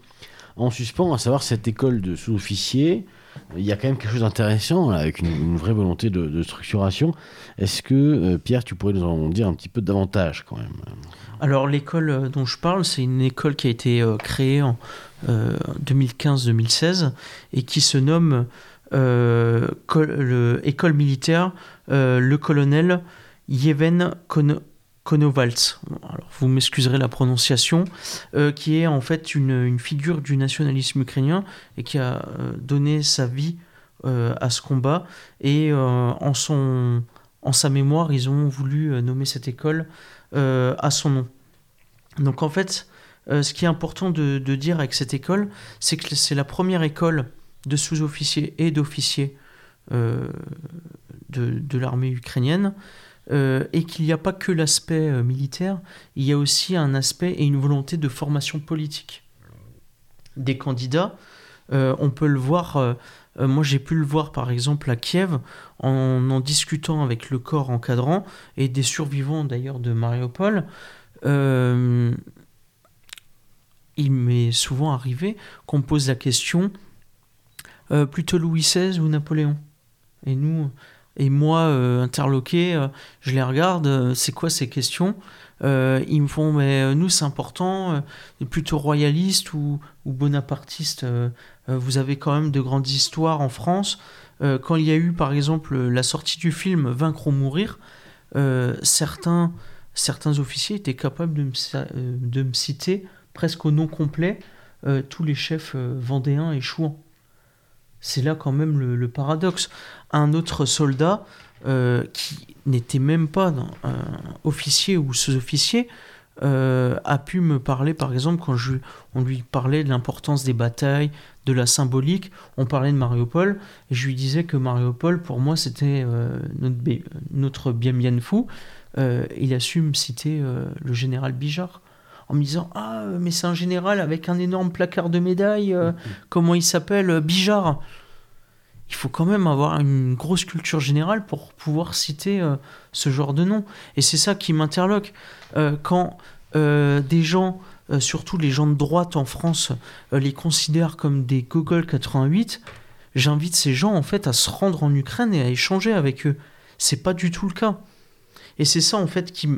en suspens, à savoir cette école de sous-officiers. Il y a quand même quelque chose d'intéressant avec une, vraie volonté de, structuration. Est-ce que Pierre, tu pourrais nous en dire un petit peu davantage quand même? Alors l'école dont je parle, c'est une école qui a été créée en euh, 2015-2016 et qui se nomme col- le- École militaire euh, le colonel Yevhen Kono-. Alors vous m'excuserez la prononciation, euh, qui est en fait une, figure du nationalisme ukrainien et qui a euh, donné sa vie euh, à ce combat et euh, en son en sa mémoire, ils ont voulu euh, nommer cette école euh, à son nom. Donc en fait, euh, ce qui est important de dire avec cette école, c'est que c'est la première école de sous-officiers et d'officiers euh, de, de l'armée ukrainienne, euh, et qu'il n'y a pas que l'aspect euh, militaire, il y a aussi un aspect et une volonté de formation politique des candidats. On peut le voir, moi j'ai pu le voir par exemple à Kiev en en discutant avec le corps encadrant et des survivants d'ailleurs de Mariupol. Il m'est souvent arrivé qu'on me pose la question euh, plutôt Louis XVI ou Napoléon Et nous, et moi, euh, interloqué, euh, je les regarde, c'est quoi ces questions? Ils me font, mais nous c'est important, plutôt royaliste ou, bonapartiste. vous avez quand même de grandes histoires en France. Quand il y a eu par exemple la sortie du film Vaincre ou mourir, certains, certains officiers étaient capables de me, de me citer presque au nom complet tous les chefs vendéens et chouans. C'est là quand même le, paradoxe. Un autre soldat euh, qui n'était même pas un officier ou sous-officier euh, a pu me parler, par exemple, quand on lui parlait de l'importance des batailles, de la symbolique, on parlait de Mariupol, et je lui disais que Mariupol, pour moi, c'était euh, notre, notre Bien Bien. Euh, il a su me citer euh, le général Bijard en me disant Ah, euh, mais c'est un général avec un énorme placard de médailles, euh, comment il s'appelle euh, Bijard. Il faut quand même avoir une grosse culture générale pour pouvoir citer euh, ce genre de nom. Et c'est ça qui m'interloque. Euh, quand des gens, surtout les gens de droite en France, les considèrent comme des Gogol 88, j'invite ces gens en fait à se rendre en Ukraine et à échanger avec eux. C'est pas du tout le cas. Et c'est ça, en fait, qui,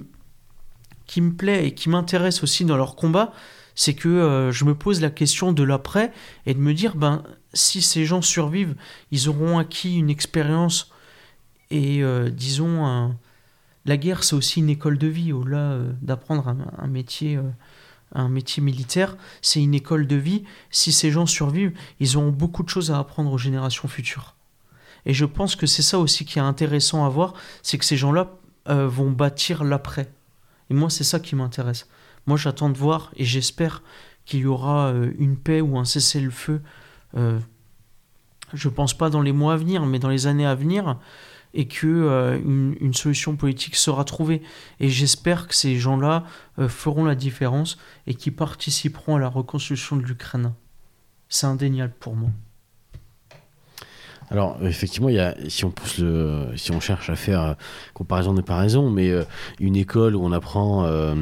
qui me plaît et qui m'intéresse aussi dans leur combat. C'est que euh, je me pose la question de l'après et de me dire, ben, si ces gens survivent, ils auront acquis une expérience et, euh, disons, la guerre, c'est aussi une école de vie. Au-delà euh, d'apprendre un, métier, un métier militaire, c'est une école de vie. Si ces gens survivent, ils auront beaucoup de choses à apprendre aux générations futures. Et je pense que c'est ça aussi qui est intéressant à voir, c'est que ces gens-là vont bâtir l'après. Et moi, c'est ça qui m'intéresse. Moi, j'attends de voir et j'espère qu'il y aura euh, une paix ou un cessez-le-feu. euh, je pense pas dans les mois à venir, mais dans les années à venir, et que euh, une, solution politique sera trouvée. Et j'espère que ces gens-là euh, feront la différence et qui participeront à la reconstruction de l'Ukraine. C'est indéniable pour moi. Alors effectivement, il y a, si on pousse le, si on cherche à faire euh, comparaison de paraison, mais euh, une école où on apprend euh,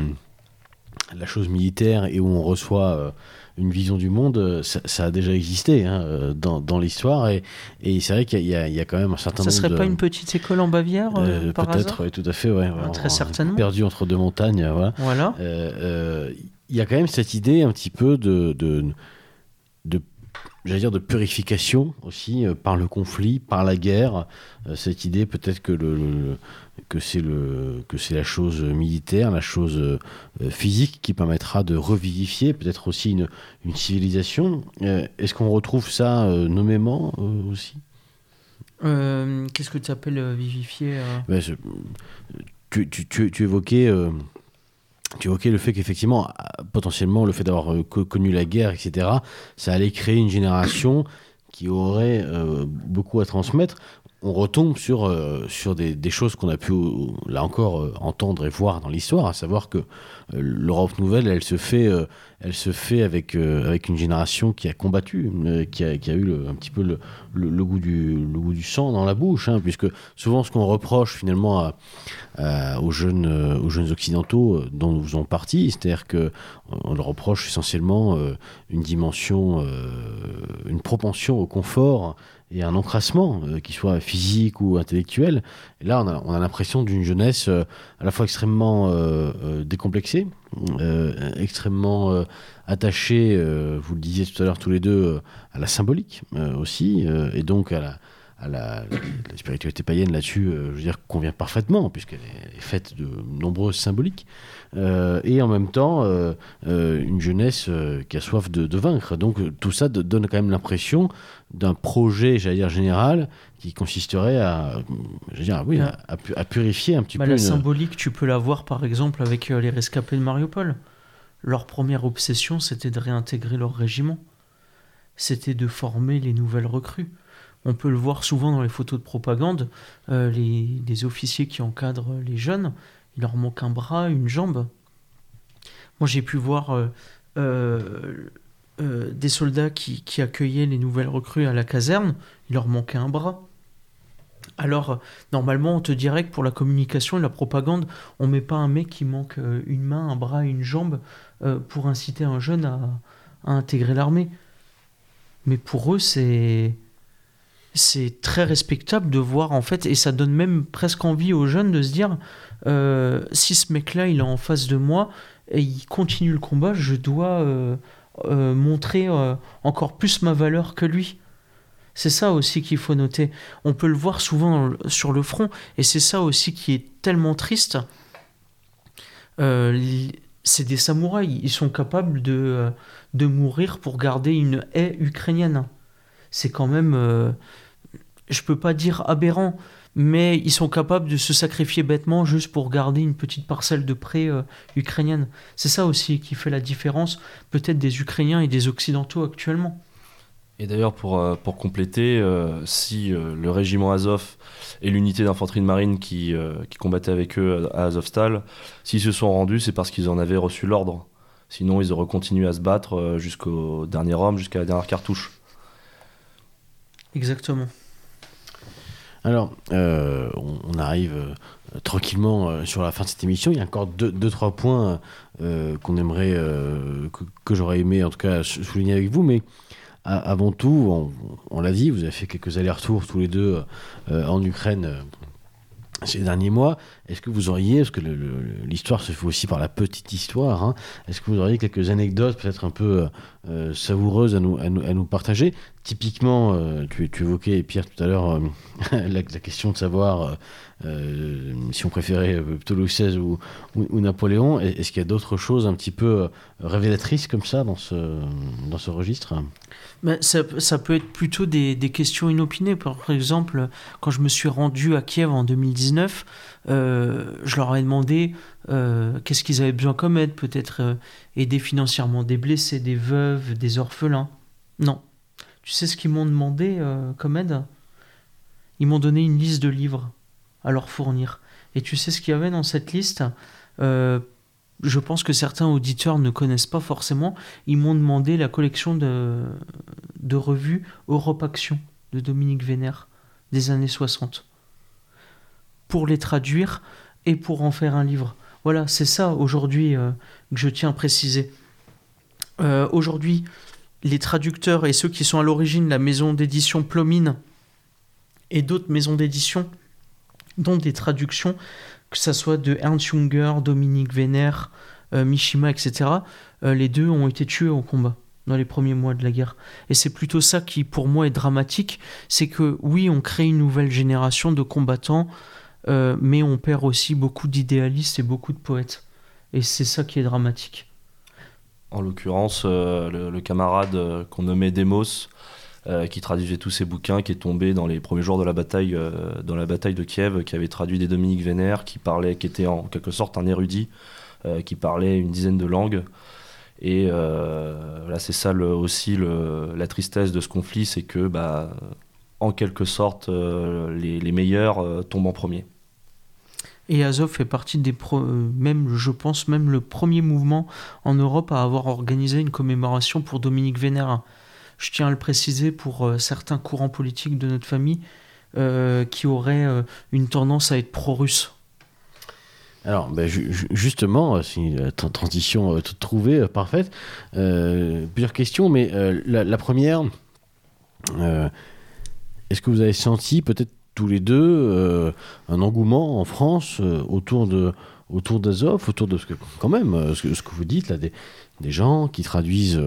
la chose militaire et où on reçoit une vision du monde, ça, ça a déjà existé hein, dans, dans l'histoire et, et c'est vrai qu'il y, a- il y a quand même un certain Ça nombre serait de pas une petite école en Bavière, euh, par peut-être, oui, tout à fait, ouais, Ah, très on- certainement. perdu entre deux montagnes, voilà. Voilà. Euh, euh, il y a quand même cette idée un petit peu de j'allais dire de purification aussi euh, par le conflit, par la guerre. Euh, cette idée peut-être que le, le- que c'est le que c'est la chose militaire, la chose euh, physique qui permettra de revivifier peut-être aussi une, une civilisation. Est-ce qu'on retrouve ça nommément aussi? Qu'est-ce que tu appelles vivifier je- tu, tu, tu, tu évoquais, tu évoquais le fait qu'effectivement, euh, potentiellement, le fait d'avoir euh, co- connu la guerre, etc., ça allait créer une génération qui aurait euh, beaucoup à transmettre. On retombe sur, euh, sur des, des choses qu'on a pu, là encore, euh, entendre et voir dans l'histoire, à savoir que euh, l'Europe nouvelle, elle se fait, elle se fait avec, avec une génération qui a combattu, qui, a, qui a eu un petit peu le, le, goût du, le goût du sang dans la bouche, hein, puisque souvent ce qu'on reproche finalement aux, jeunes, aux jeunes occidentaux dont nous faisons partie, c'est-à-dire que euh, on leur reproche essentiellement une dimension, une propension au confort et un encrassement, euh, qu'il soit physique ou intellectuel. Et là, on a, on a l'impression d'une jeunesse euh, à la fois extrêmement euh, euh, décomplexée, extrêmement attachée, vous le disiez tout à l'heure tous les deux, à la symbolique aussi, et donc à la, à la, spiritualité païenne là-dessus, je veux dire, convient parfaitement, puisqu'elle est, est faite de nombreuses symboliques. Et en même temps, une jeunesse qui a soif de, de vaincre. Donc tout ça donne quand même l'impression d'un projet, j'allais dire, général, qui consisterait à, dire, oui, à, à pu- à purifier un petit Bah, peu. la une- symbolique, tu peux la voir par exemple avec euh, les rescapés de Mariupol. Leur première obsession, c'était de réintégrer leur régiment. C'était de former les nouvelles recrues. On peut le voir souvent dans les photos de propagande. euh, les, les officiers qui encadrent les jeunes, il leur manque un bras, une jambe. Moi, j'ai pu voir euh, euh, euh, des soldats qui, qui accueillaient les nouvelles recrues à la caserne. Il leur manquait un bras. Alors, normalement, on te dirait que pour la communication et la propagande, on met pas un mec qui manque euh, une main, un bras, une jambe euh, pour inciter un jeune à, intégrer l'armée. Mais pour eux, c'est c'est très respectable de voir en fait, et ça donne même presque envie aux jeunes de se dire si ce mec-là il est en face de moi et il continue le combat, je dois euh, montrer euh, encore plus ma valeur que lui. C'est ça aussi qu'il faut noter. On peut le voir souvent sur le front, et c'est ça aussi qui est tellement triste. Euh, c'est des samouraïs, ils sont capables de, de mourir pour garder une haie ukrainienne. C'est quand même, je peux pas dire aberrant, mais ils sont capables de se sacrifier bêtement juste pour garder une petite parcelle de pré euh, ukrainienne. C'est ça aussi qui fait la différence peut-être des Ukrainiens et des Occidentaux actuellement. Et d'ailleurs, pour, euh, pour compléter, euh, si euh, le régiment Azov et l'unité d'infanterie de marine qui, qui combattait avec eux à Azovstal, s'ils se sont rendus, c'est parce qu'ils en avaient reçu l'ordre. Sinon, ils auraient continué à se battre jusqu'au dernier homme, jusqu'à la dernière cartouche. Exactement. Alors, euh, on, arrive euh, tranquillement euh, sur la fin de cette émission. Il y a encore deux, trois points qu'on aimerait, que, j'aurais aimé en tout cas sou- souligner avec vous. Mais avant tout, on, on l'a dit, vous avez fait quelques allers-retours tous les deux en Ukraine ces derniers mois. Est-ce que vous auriez, parce que l'histoire se fait aussi par la petite histoire, hein, est-ce que vous auriez quelques anecdotes peut-être un peu euh, savoureuses à nous, à nous, à nous partager? Typiquement, euh, tu, évoquais, Pierre, tout à l'heure, euh, la, question de savoir euh, euh, si on préférait euh, plutôt XVI ou, ou, Napoléon. Est- Est-ce qu'il y a d'autres choses un petit peu euh, révélatrices comme ça dans ce, dans ce registre? Mais ça, ça peut être plutôt des, questions inopinées. Par exemple, quand je me suis rendu à Kiev en 2019, euh, je leur ai demandé euh, qu'est-ce qu'ils avaient besoin comme aide, peut-être euh, aider financièrement des blessés, des veuves, des orphelins. Non. Tu sais ce qu'ils m'ont demandé comme aide? Ils m'ont donné une liste de livres à leur fournir. Et tu sais ce qu'il y avait dans cette liste? Je pense que certains auditeurs ne connaissent pas forcément. Ils m'ont demandé la collection de, revues Europe Action de Dominique Vénère des années 60 pour les traduire et pour en faire un livre. Voilà, c'est ça aujourd'hui euh, que je tiens à préciser. Euh, aujourd'hui, les traducteurs et ceux qui sont à l'origine, la maison d'édition Plomine et d'autres maisons d'édition, dont des traductions, que ce soit de Ernst Junger, Dominique Vénère, euh, Mishima, etc., euh, les deux ont été tués au combat dans les premiers mois de la guerre. Et c'est plutôt ça qui, pour moi, est dramatique. C'est que, oui, on crée une nouvelle génération de combattants, euh, mais on perd aussi beaucoup d'idéalistes et beaucoup de poètes. Et c'est ça qui est dramatique. En l'occurrence, le, camarade qu'on nommait Demos, qui traduisait tous ses bouquins, qui est tombé dans les premiers jours de la bataille, euh, dans la bataille de Kiev, qui avait traduit des Dominique Vénère, qui parlait, qui était en quelque sorte un érudit, euh, qui parlait une dizaine de langues. Et euh, là, c'est ça aussi la tristesse de ce conflit, c'est que, bah, en quelque sorte, euh, les, meilleurs euh, tombent en premier. Et Azov fait partie des euh, même, je pense, même le premier mouvement en Europe à avoir organisé une commémoration pour Dominique Vénère. Je tiens à le préciser pour euh, certains courants politiques de notre famille euh, qui auraient euh, une tendance à être pro-russe. Alors, ben, ju- ju- justement, c'est une tra- transition trouvée, parfaite. Plusieurs questions, mais la, première, est-ce que vous avez senti, peut-être tous les deux, un engouement en France autour de autour d'Azov, autour de ce que, quand même, ce que, vous dites là, des gens qui traduisent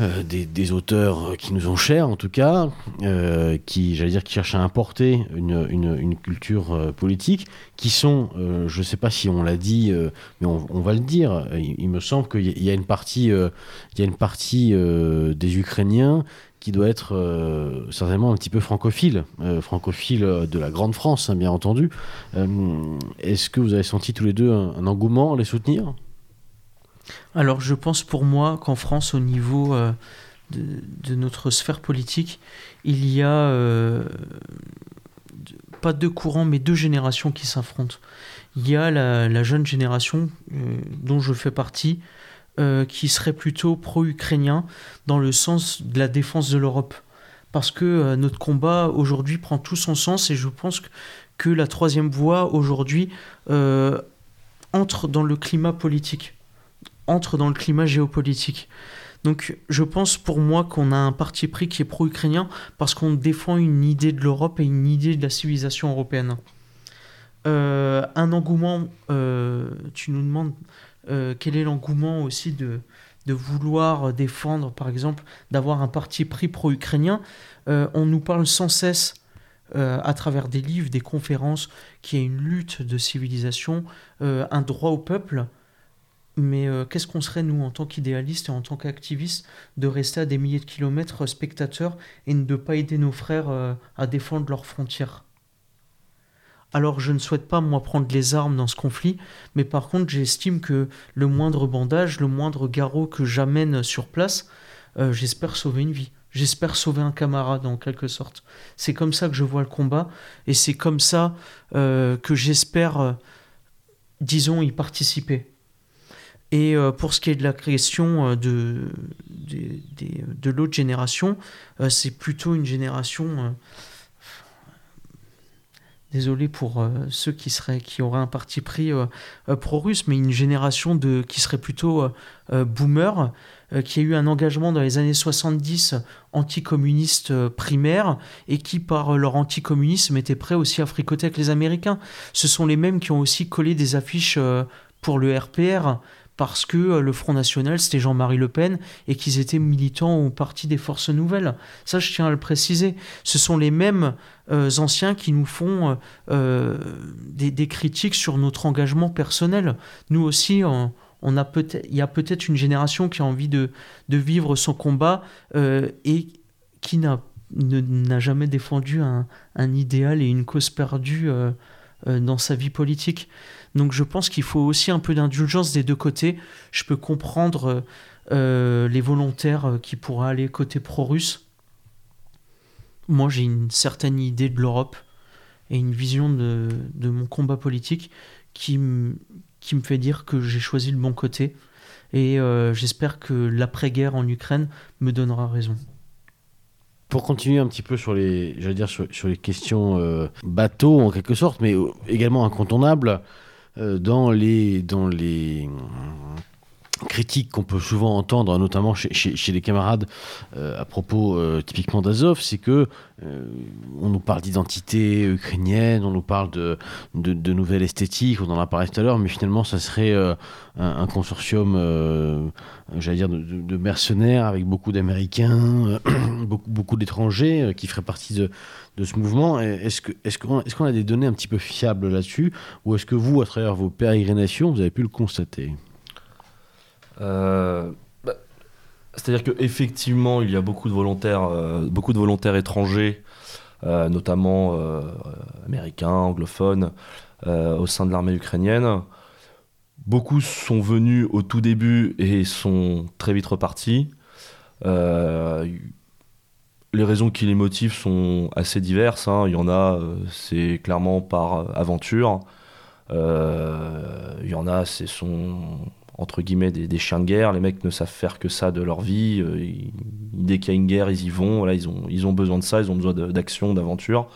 euh, euh, des, auteurs qui nous sont chers, en tout cas, euh, qui, j'allais dire, qui cherchent à importer une, une, culture euh, politique, qui sont, euh, je ne sais pas si on l'a dit, euh, mais on, va le dire, il, me semble qu'il y a- une partie, euh, y a une partie euh, des Ukrainiens qui doit être euh, certainement un petit peu francophile, euh, francophile euh, de la grande France, hein, bien entendu. Euh, Est-ce que vous avez senti tous les deux un, un engouement à les soutenir? Alors je pense pour moi qu'en France, au niveau euh, de, notre sphère politique, il y a euh, pas deux courants, mais deux générations qui s'affrontent. Il y a la, jeune génération euh, dont je fais partie, qui serait plutôt pro-ukrainien dans le sens de la défense de l'Europe. Parce que notre combat aujourd'hui prend tout son sens et je pense que, la troisième voie aujourd'hui entre dans le climat politique entre dans le climat géopolitique. Donc je pense pour moi qu'on a un parti pris qui est pro-ukrainien parce qu'on défend une idée de l'Europe et une idée de la civilisation européenne. Euh, un engouement, euh, tu nous demandes euh, quel est l'engouement aussi de, de vouloir défendre, par exemple, d'avoir un parti pris pro-ukrainien. On nous parle sans cesse à travers des livres, des conférences, qu'il y a une lutte de civilisation, un droit au peuple. Mais euh, qu'est-ce qu'on serait, nous, en tant qu'idéalistes et en tant qu'activistes, de rester à des milliers de kilomètres euh, spectateurs et de ne pas aider nos frères euh, à défendre leurs frontières? Alors, je ne souhaite pas, moi, prendre les armes dans ce conflit, mais par contre, j'estime que le moindre bandage, le moindre garrot que j'amène sur place, j'espère sauver une vie. J'espère sauver un camarade, en quelque sorte. C'est comme ça que je vois le combat, et c'est comme ça que j'espère, disons, y participer. Et euh, pour ce qui est de la question euh, de, de l'autre génération, euh, c'est plutôt une génération désolé pour ceux qui seraient qui auraient un parti pris pro-russe, mais une génération de qui serait plutôt boomer, qui a eu un engagement dans les années 70 anticommuniste primaire et qui par leur anticommunisme étaient prêts aussi à fricoter avec les Américains. Ce sont les mêmes qui ont aussi collé des affiches pour le RPR parce que euh, le Front National, c'était Jean-Marie Le Pen et qu'ils étaient militants au Parti des Forces Nouvelles. Ça, je tiens à le préciser. Ce sont les mêmes euh, anciens qui nous font euh, des, critiques sur notre engagement personnel. Nous aussi, on, a il y a peut-être une génération qui a envie de, vivre son combat et qui n'a jamais défendu un, idéal et une cause perdue dans sa vie politique. Donc je pense qu'il faut aussi un peu d'indulgence des deux côtés. Je peux comprendre euh, euh, les volontaires euh, qui pourraient aller côté pro-russe. Moi, j'ai une certaine idée de l'Europe et une vision de, mon combat politique qui me fait dire que j'ai choisi le bon côté. Et j'espère que l'après-guerre en Ukraine me donnera raison. Pour continuer un petit peu sur les, dire sur, les questions bateaux en quelque sorte, mais également incontournables, euh, dans les, dans les critiques qu'on peut souvent entendre, notamment chez, les camarades euh, à propos euh, typiquement d'Azov, c'est que on nous parle d'identité ukrainienne, on nous parle de, de, nouvelles esthétiques, on en a parlé tout à l'heure, mais finalement ça serait un, consortium, j'allais dire, de, mercenaires avec beaucoup d'Américains, beaucoup, d'étrangers qui feraient partie de, de ce mouvement. Est-ce qu'on est qu'on est qu'on a des données un petit peu fiables là-dessus Ou est-ce que vous, à travers vos pérégrinations, vous avez pu le constater? Euh, bah, C'est-à-dire qu'effectivement, il y a beaucoup de volontaires, euh, beaucoup de volontaires étrangers, euh, notamment américains, anglophones, au sein de l'armée ukrainienne. Beaucoup sont venus au tout début et sont très vite repartis les raisons qui les motivent sont assez diverses. Hein. Il y en a, c'est clairement par aventure. Il y en a, c'est son entre guillemets des, chiens de guerre. Les mecs ne savent faire que ça de leur vie. Euh, dès qu'il y a une guerre, ils y vont. Voilà, ils ont, ils ont besoin de ça. Ils ont besoin d'action, d'aventure.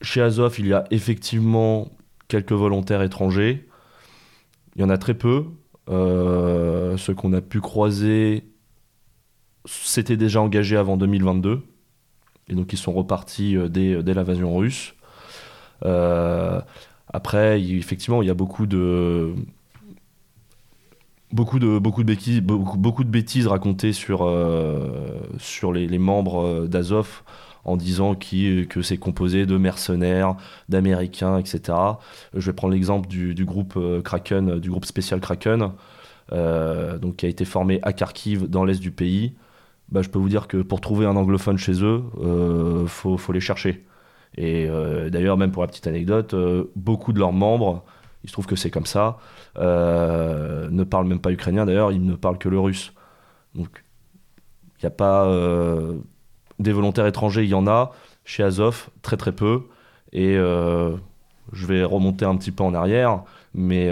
chez Azov, il y a effectivement quelques volontaires étrangers. Il y en a très peu. ceux qu'on a pu croiser s'étaient déjà engagés avant 2022. Et donc ils sont repartis euh, dès, l'invasion russe. Euh, après, effectivement, il y a beaucoup de beaucoup de beaucoup de bêtises racontées sur euh, sur les, membres d'Azov en disant qui, que c'est composé de mercenaires, d'Américains, etc. Je vais prendre l'exemple du, du, groupe Kraken, du groupe spécial Kraken, donc qui a été formé à Kharkiv dans l'est du pays. Bah, je peux vous dire que pour trouver un anglophone chez eux, euh, faut, faut les chercher. Et euh, d'ailleurs, même pour la petite anecdote, euh, beaucoup de leurs membres, il se trouve que c'est comme ça, euh, ne parlent même pas ukrainien. D'ailleurs, ils ne parlent que le russe. Donc, il n'y a pas des volontaires étrangers, il y en a. Chez Azov, très très peu. Et je vais remonter un petit peu en arrière, mais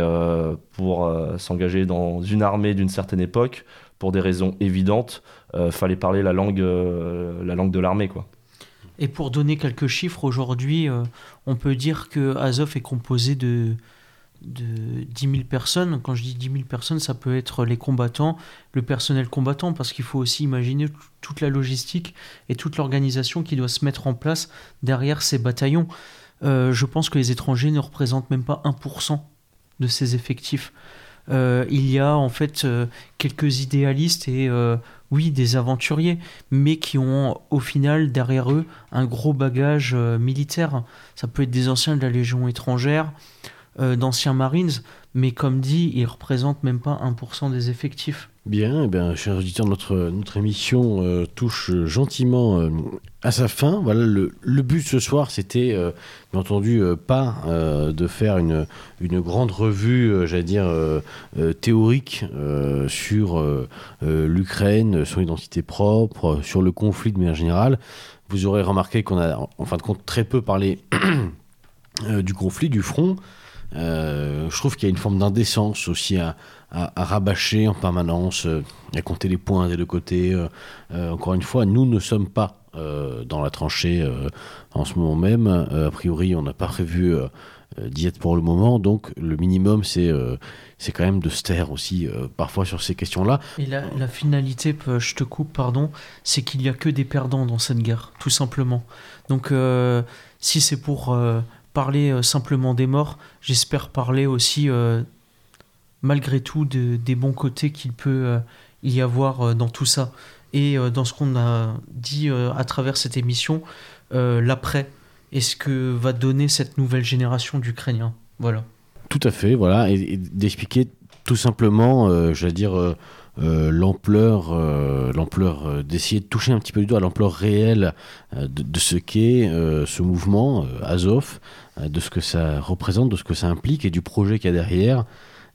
pour s'engager dans une armée d'une certaine époque, pour des raisons évidentes, fallait parler la langue, la langue de l'armée, quoi. Et pour donner quelques chiffres, aujourd'hui, euh, on peut dire que Azov est composé de, de 10 000 personnes. Quand je dis 10 000 personnes, ça peut être les combattants, le personnel combattant, parce qu'il faut aussi imaginer toute la logistique et toute l'organisation qui doit se mettre en place derrière ces bataillons. je pense que les étrangers ne représentent même pas 1% de ces effectifs. Euh, il y a en fait euh, quelques idéalistes et euh, oui des aventuriers, mais qui ont au final derrière eux un gros bagage militaire. Ça peut être des anciens de la Légion étrangère, d'anciens Marines, mais comme dit, ils représentent même pas 1% des effectifs. Bien, eh bien, chers auditeurs, notre, notre émission euh, touche gentiment euh, à sa fin. Voilà, le, le but ce soir, c'était, euh, bien entendu, pas de faire une, une grande revue, j'allais dire, théorique sur l'Ukraine, son identité propre, sur le conflit de manière générale. Vous aurez remarqué qu'on a, en fin de compte, très peu parlé du conflit, du front. Je trouve qu'il y a une forme d'indécence aussi à, rabâcher en permanence, euh, à compter les points des deux côtés. Euh, euh, encore une fois, nous ne sommes pas dans la tranchée en ce moment même. A priori, on n'a pas prévu d'y être pour le moment, donc le minimum, c'est c'est quand même de se taire aussi parfois sur ces questions-là. Et la, la finalité, je te coupe, pardon, c'est qu'il n'y a que des perdants dans cette guerre, tout simplement. Donc, si c'est pour parler euh, simplement des morts, j'espère parler aussi, euh, malgré tout, de- des bons côtés qu'il peut euh, y avoir dans tout ça. Et dans ce qu'on a dit à travers cette émission, l'après, et ce que va donner cette nouvelle génération d'Ukrainiens? Voilà. Tout à fait, voilà, et, d'expliquer tout simplement, j'allais dire, l'ampleur, euh, l'ampleur, euh, d'essayer de toucher un petit peu du doigt l'ampleur réelle euh, de, ce qu'est euh, ce mouvement euh, Azov, euh, de ce que ça représente, de ce que ça implique et du projet qu'il y a derrière.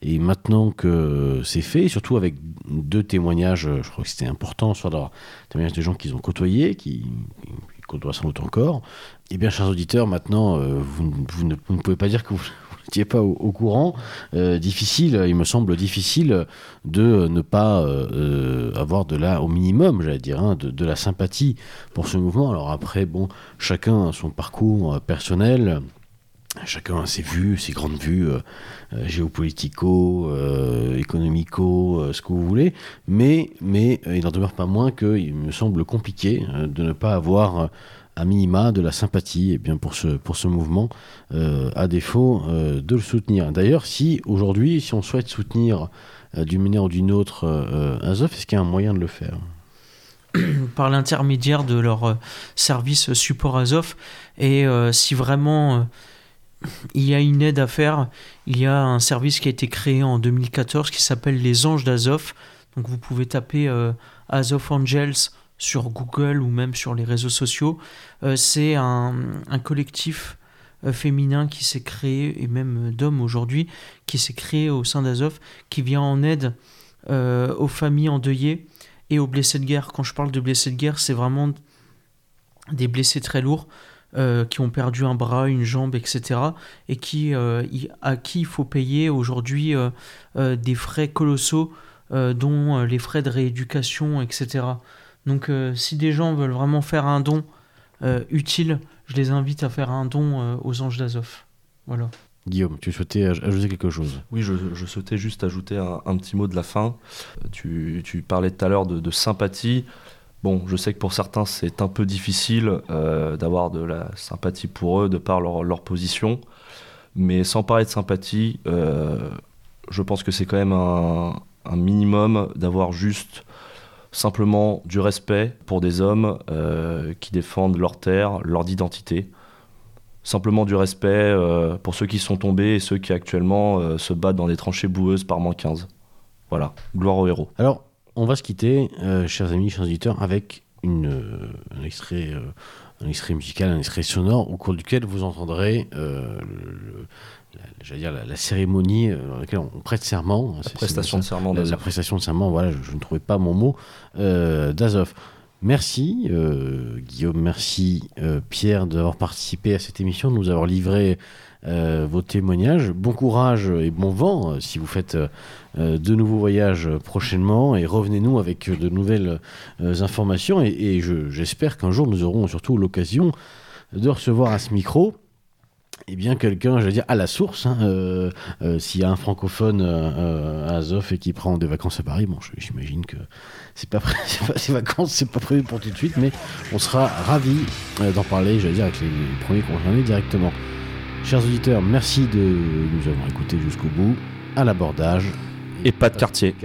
Et maintenant que c'est fait, surtout avec deux témoignages, euh, je crois que c'était important, soit d'avoir témoignages des gens qu'ils ont côtoyés, qui, qui côtoient sans doute encore. Eh bien, chers auditeurs, maintenant, euh, vous, vous ne, vous ne pouvez pas dire que vous n'étiez pas au, courant. Euh, difficile, il me semble difficile de ne pas euh, euh, avoir de la, au minimum, j'allais dire, hein, de, de la sympathie pour ce mouvement. Alors après, bon, chacun a son parcours personnel. Chacun a ses vues, ses grandes vues euh, géopolitico, économico, ce que vous voulez, mais, mais il n'en demeure pas moins qu'il me semble compliqué de ne pas avoir à minima de la sympathie eh bien, pour, ce, pour ce mouvement, euh, à défaut euh, de le soutenir. D'ailleurs, si aujourd'hui, si on souhaite soutenir euh, d'une manière ou d'une autre Azov, est-ce qu'il y a un moyen de le faire? Par l'intermédiaire de leur service support Azov. Et si vraiment il y a une aide à faire, il y a un service qui a été créé en 2014 qui s'appelle les Anges d'Azov. Donc vous pouvez taper Azov Angels sur Google ou même sur les réseaux sociaux. Euh, C'est un, collectif euh, féminin qui s'est créé, et même d'hommes aujourd'hui, qui s'est créé au sein d'Azov, qui vient en aide euh, aux familles endeuillées et aux blessés de guerre. Quand je parle de blessés de guerre, c'est vraiment des blessés très lourds qui ont perdu un bras, une jambe, etc. Et qui, à qui il faut payer aujourd'hui des frais colossaux, dont les frais de rééducation, etc. Donc euh, si des gens veulent vraiment faire un don euh, utile, je les invite à faire un don euh, aux Anges d'Azov. Voilà. Guillaume, tu souhaitais aj- ajouter quelque chose? Oui, je, je souhaitais juste ajouter un, un petit mot de la fin. Tu, tu parlais tout à l'heure de, de sympathie. Bon, je sais que pour certains, c'est un peu difficile euh, d'avoir de la sympathie pour eux de par leur, leur position. Mais sans parler de sympathie, euh, je pense que c'est quand même un, un minimum d'avoir juste simplement du respect pour des hommes euh, qui défendent leur terre, leur identité. Simplement du respect euh, pour ceux qui sont tombés et ceux qui actuellement euh, se battent dans des tranchées boueuses par moins 15. Voilà, gloire aux héros. Alors, on va se quitter, chers amis, chers auditeurs, avec un, extrait, musical, un extrait sonore, au cours duquel vous entendrez la, dire la, la cérémonie euh, dans laquelle on, on prête serment. La C'est- c'est prestation de serment la, la d'Azov. prestation de serment, voilà, je, je ne trouvais pas mon mot, euh, d'Azov. Merci euh, Guillaume, merci euh, Pierre d'avoir participé à cette émission, de nous avoir livré vos témoignages. Bon courage et bon vent si vous faites de nouveaux voyages prochainement et revenez-nous avec de nouvelles informations et, et je- j'espère qu'un jour nous aurons surtout l'occasion de recevoir à ce micro eh bien quelqu'un, je veux dire, à la source, hein, euh, euh, s'il y a un francophone euh, à Azov et qui prend des vacances à Paris, bon, j'imagine que c'est pas, pas ces vacances, c'est pas prévu pour tout de suite, mais on sera ravi d'en parler, je veux dire, avec les, premiers concernés directement. Chers auditeurs, merci de nous avoir écoutés jusqu'au bout, à l'abordage. Et, pas, de quartier.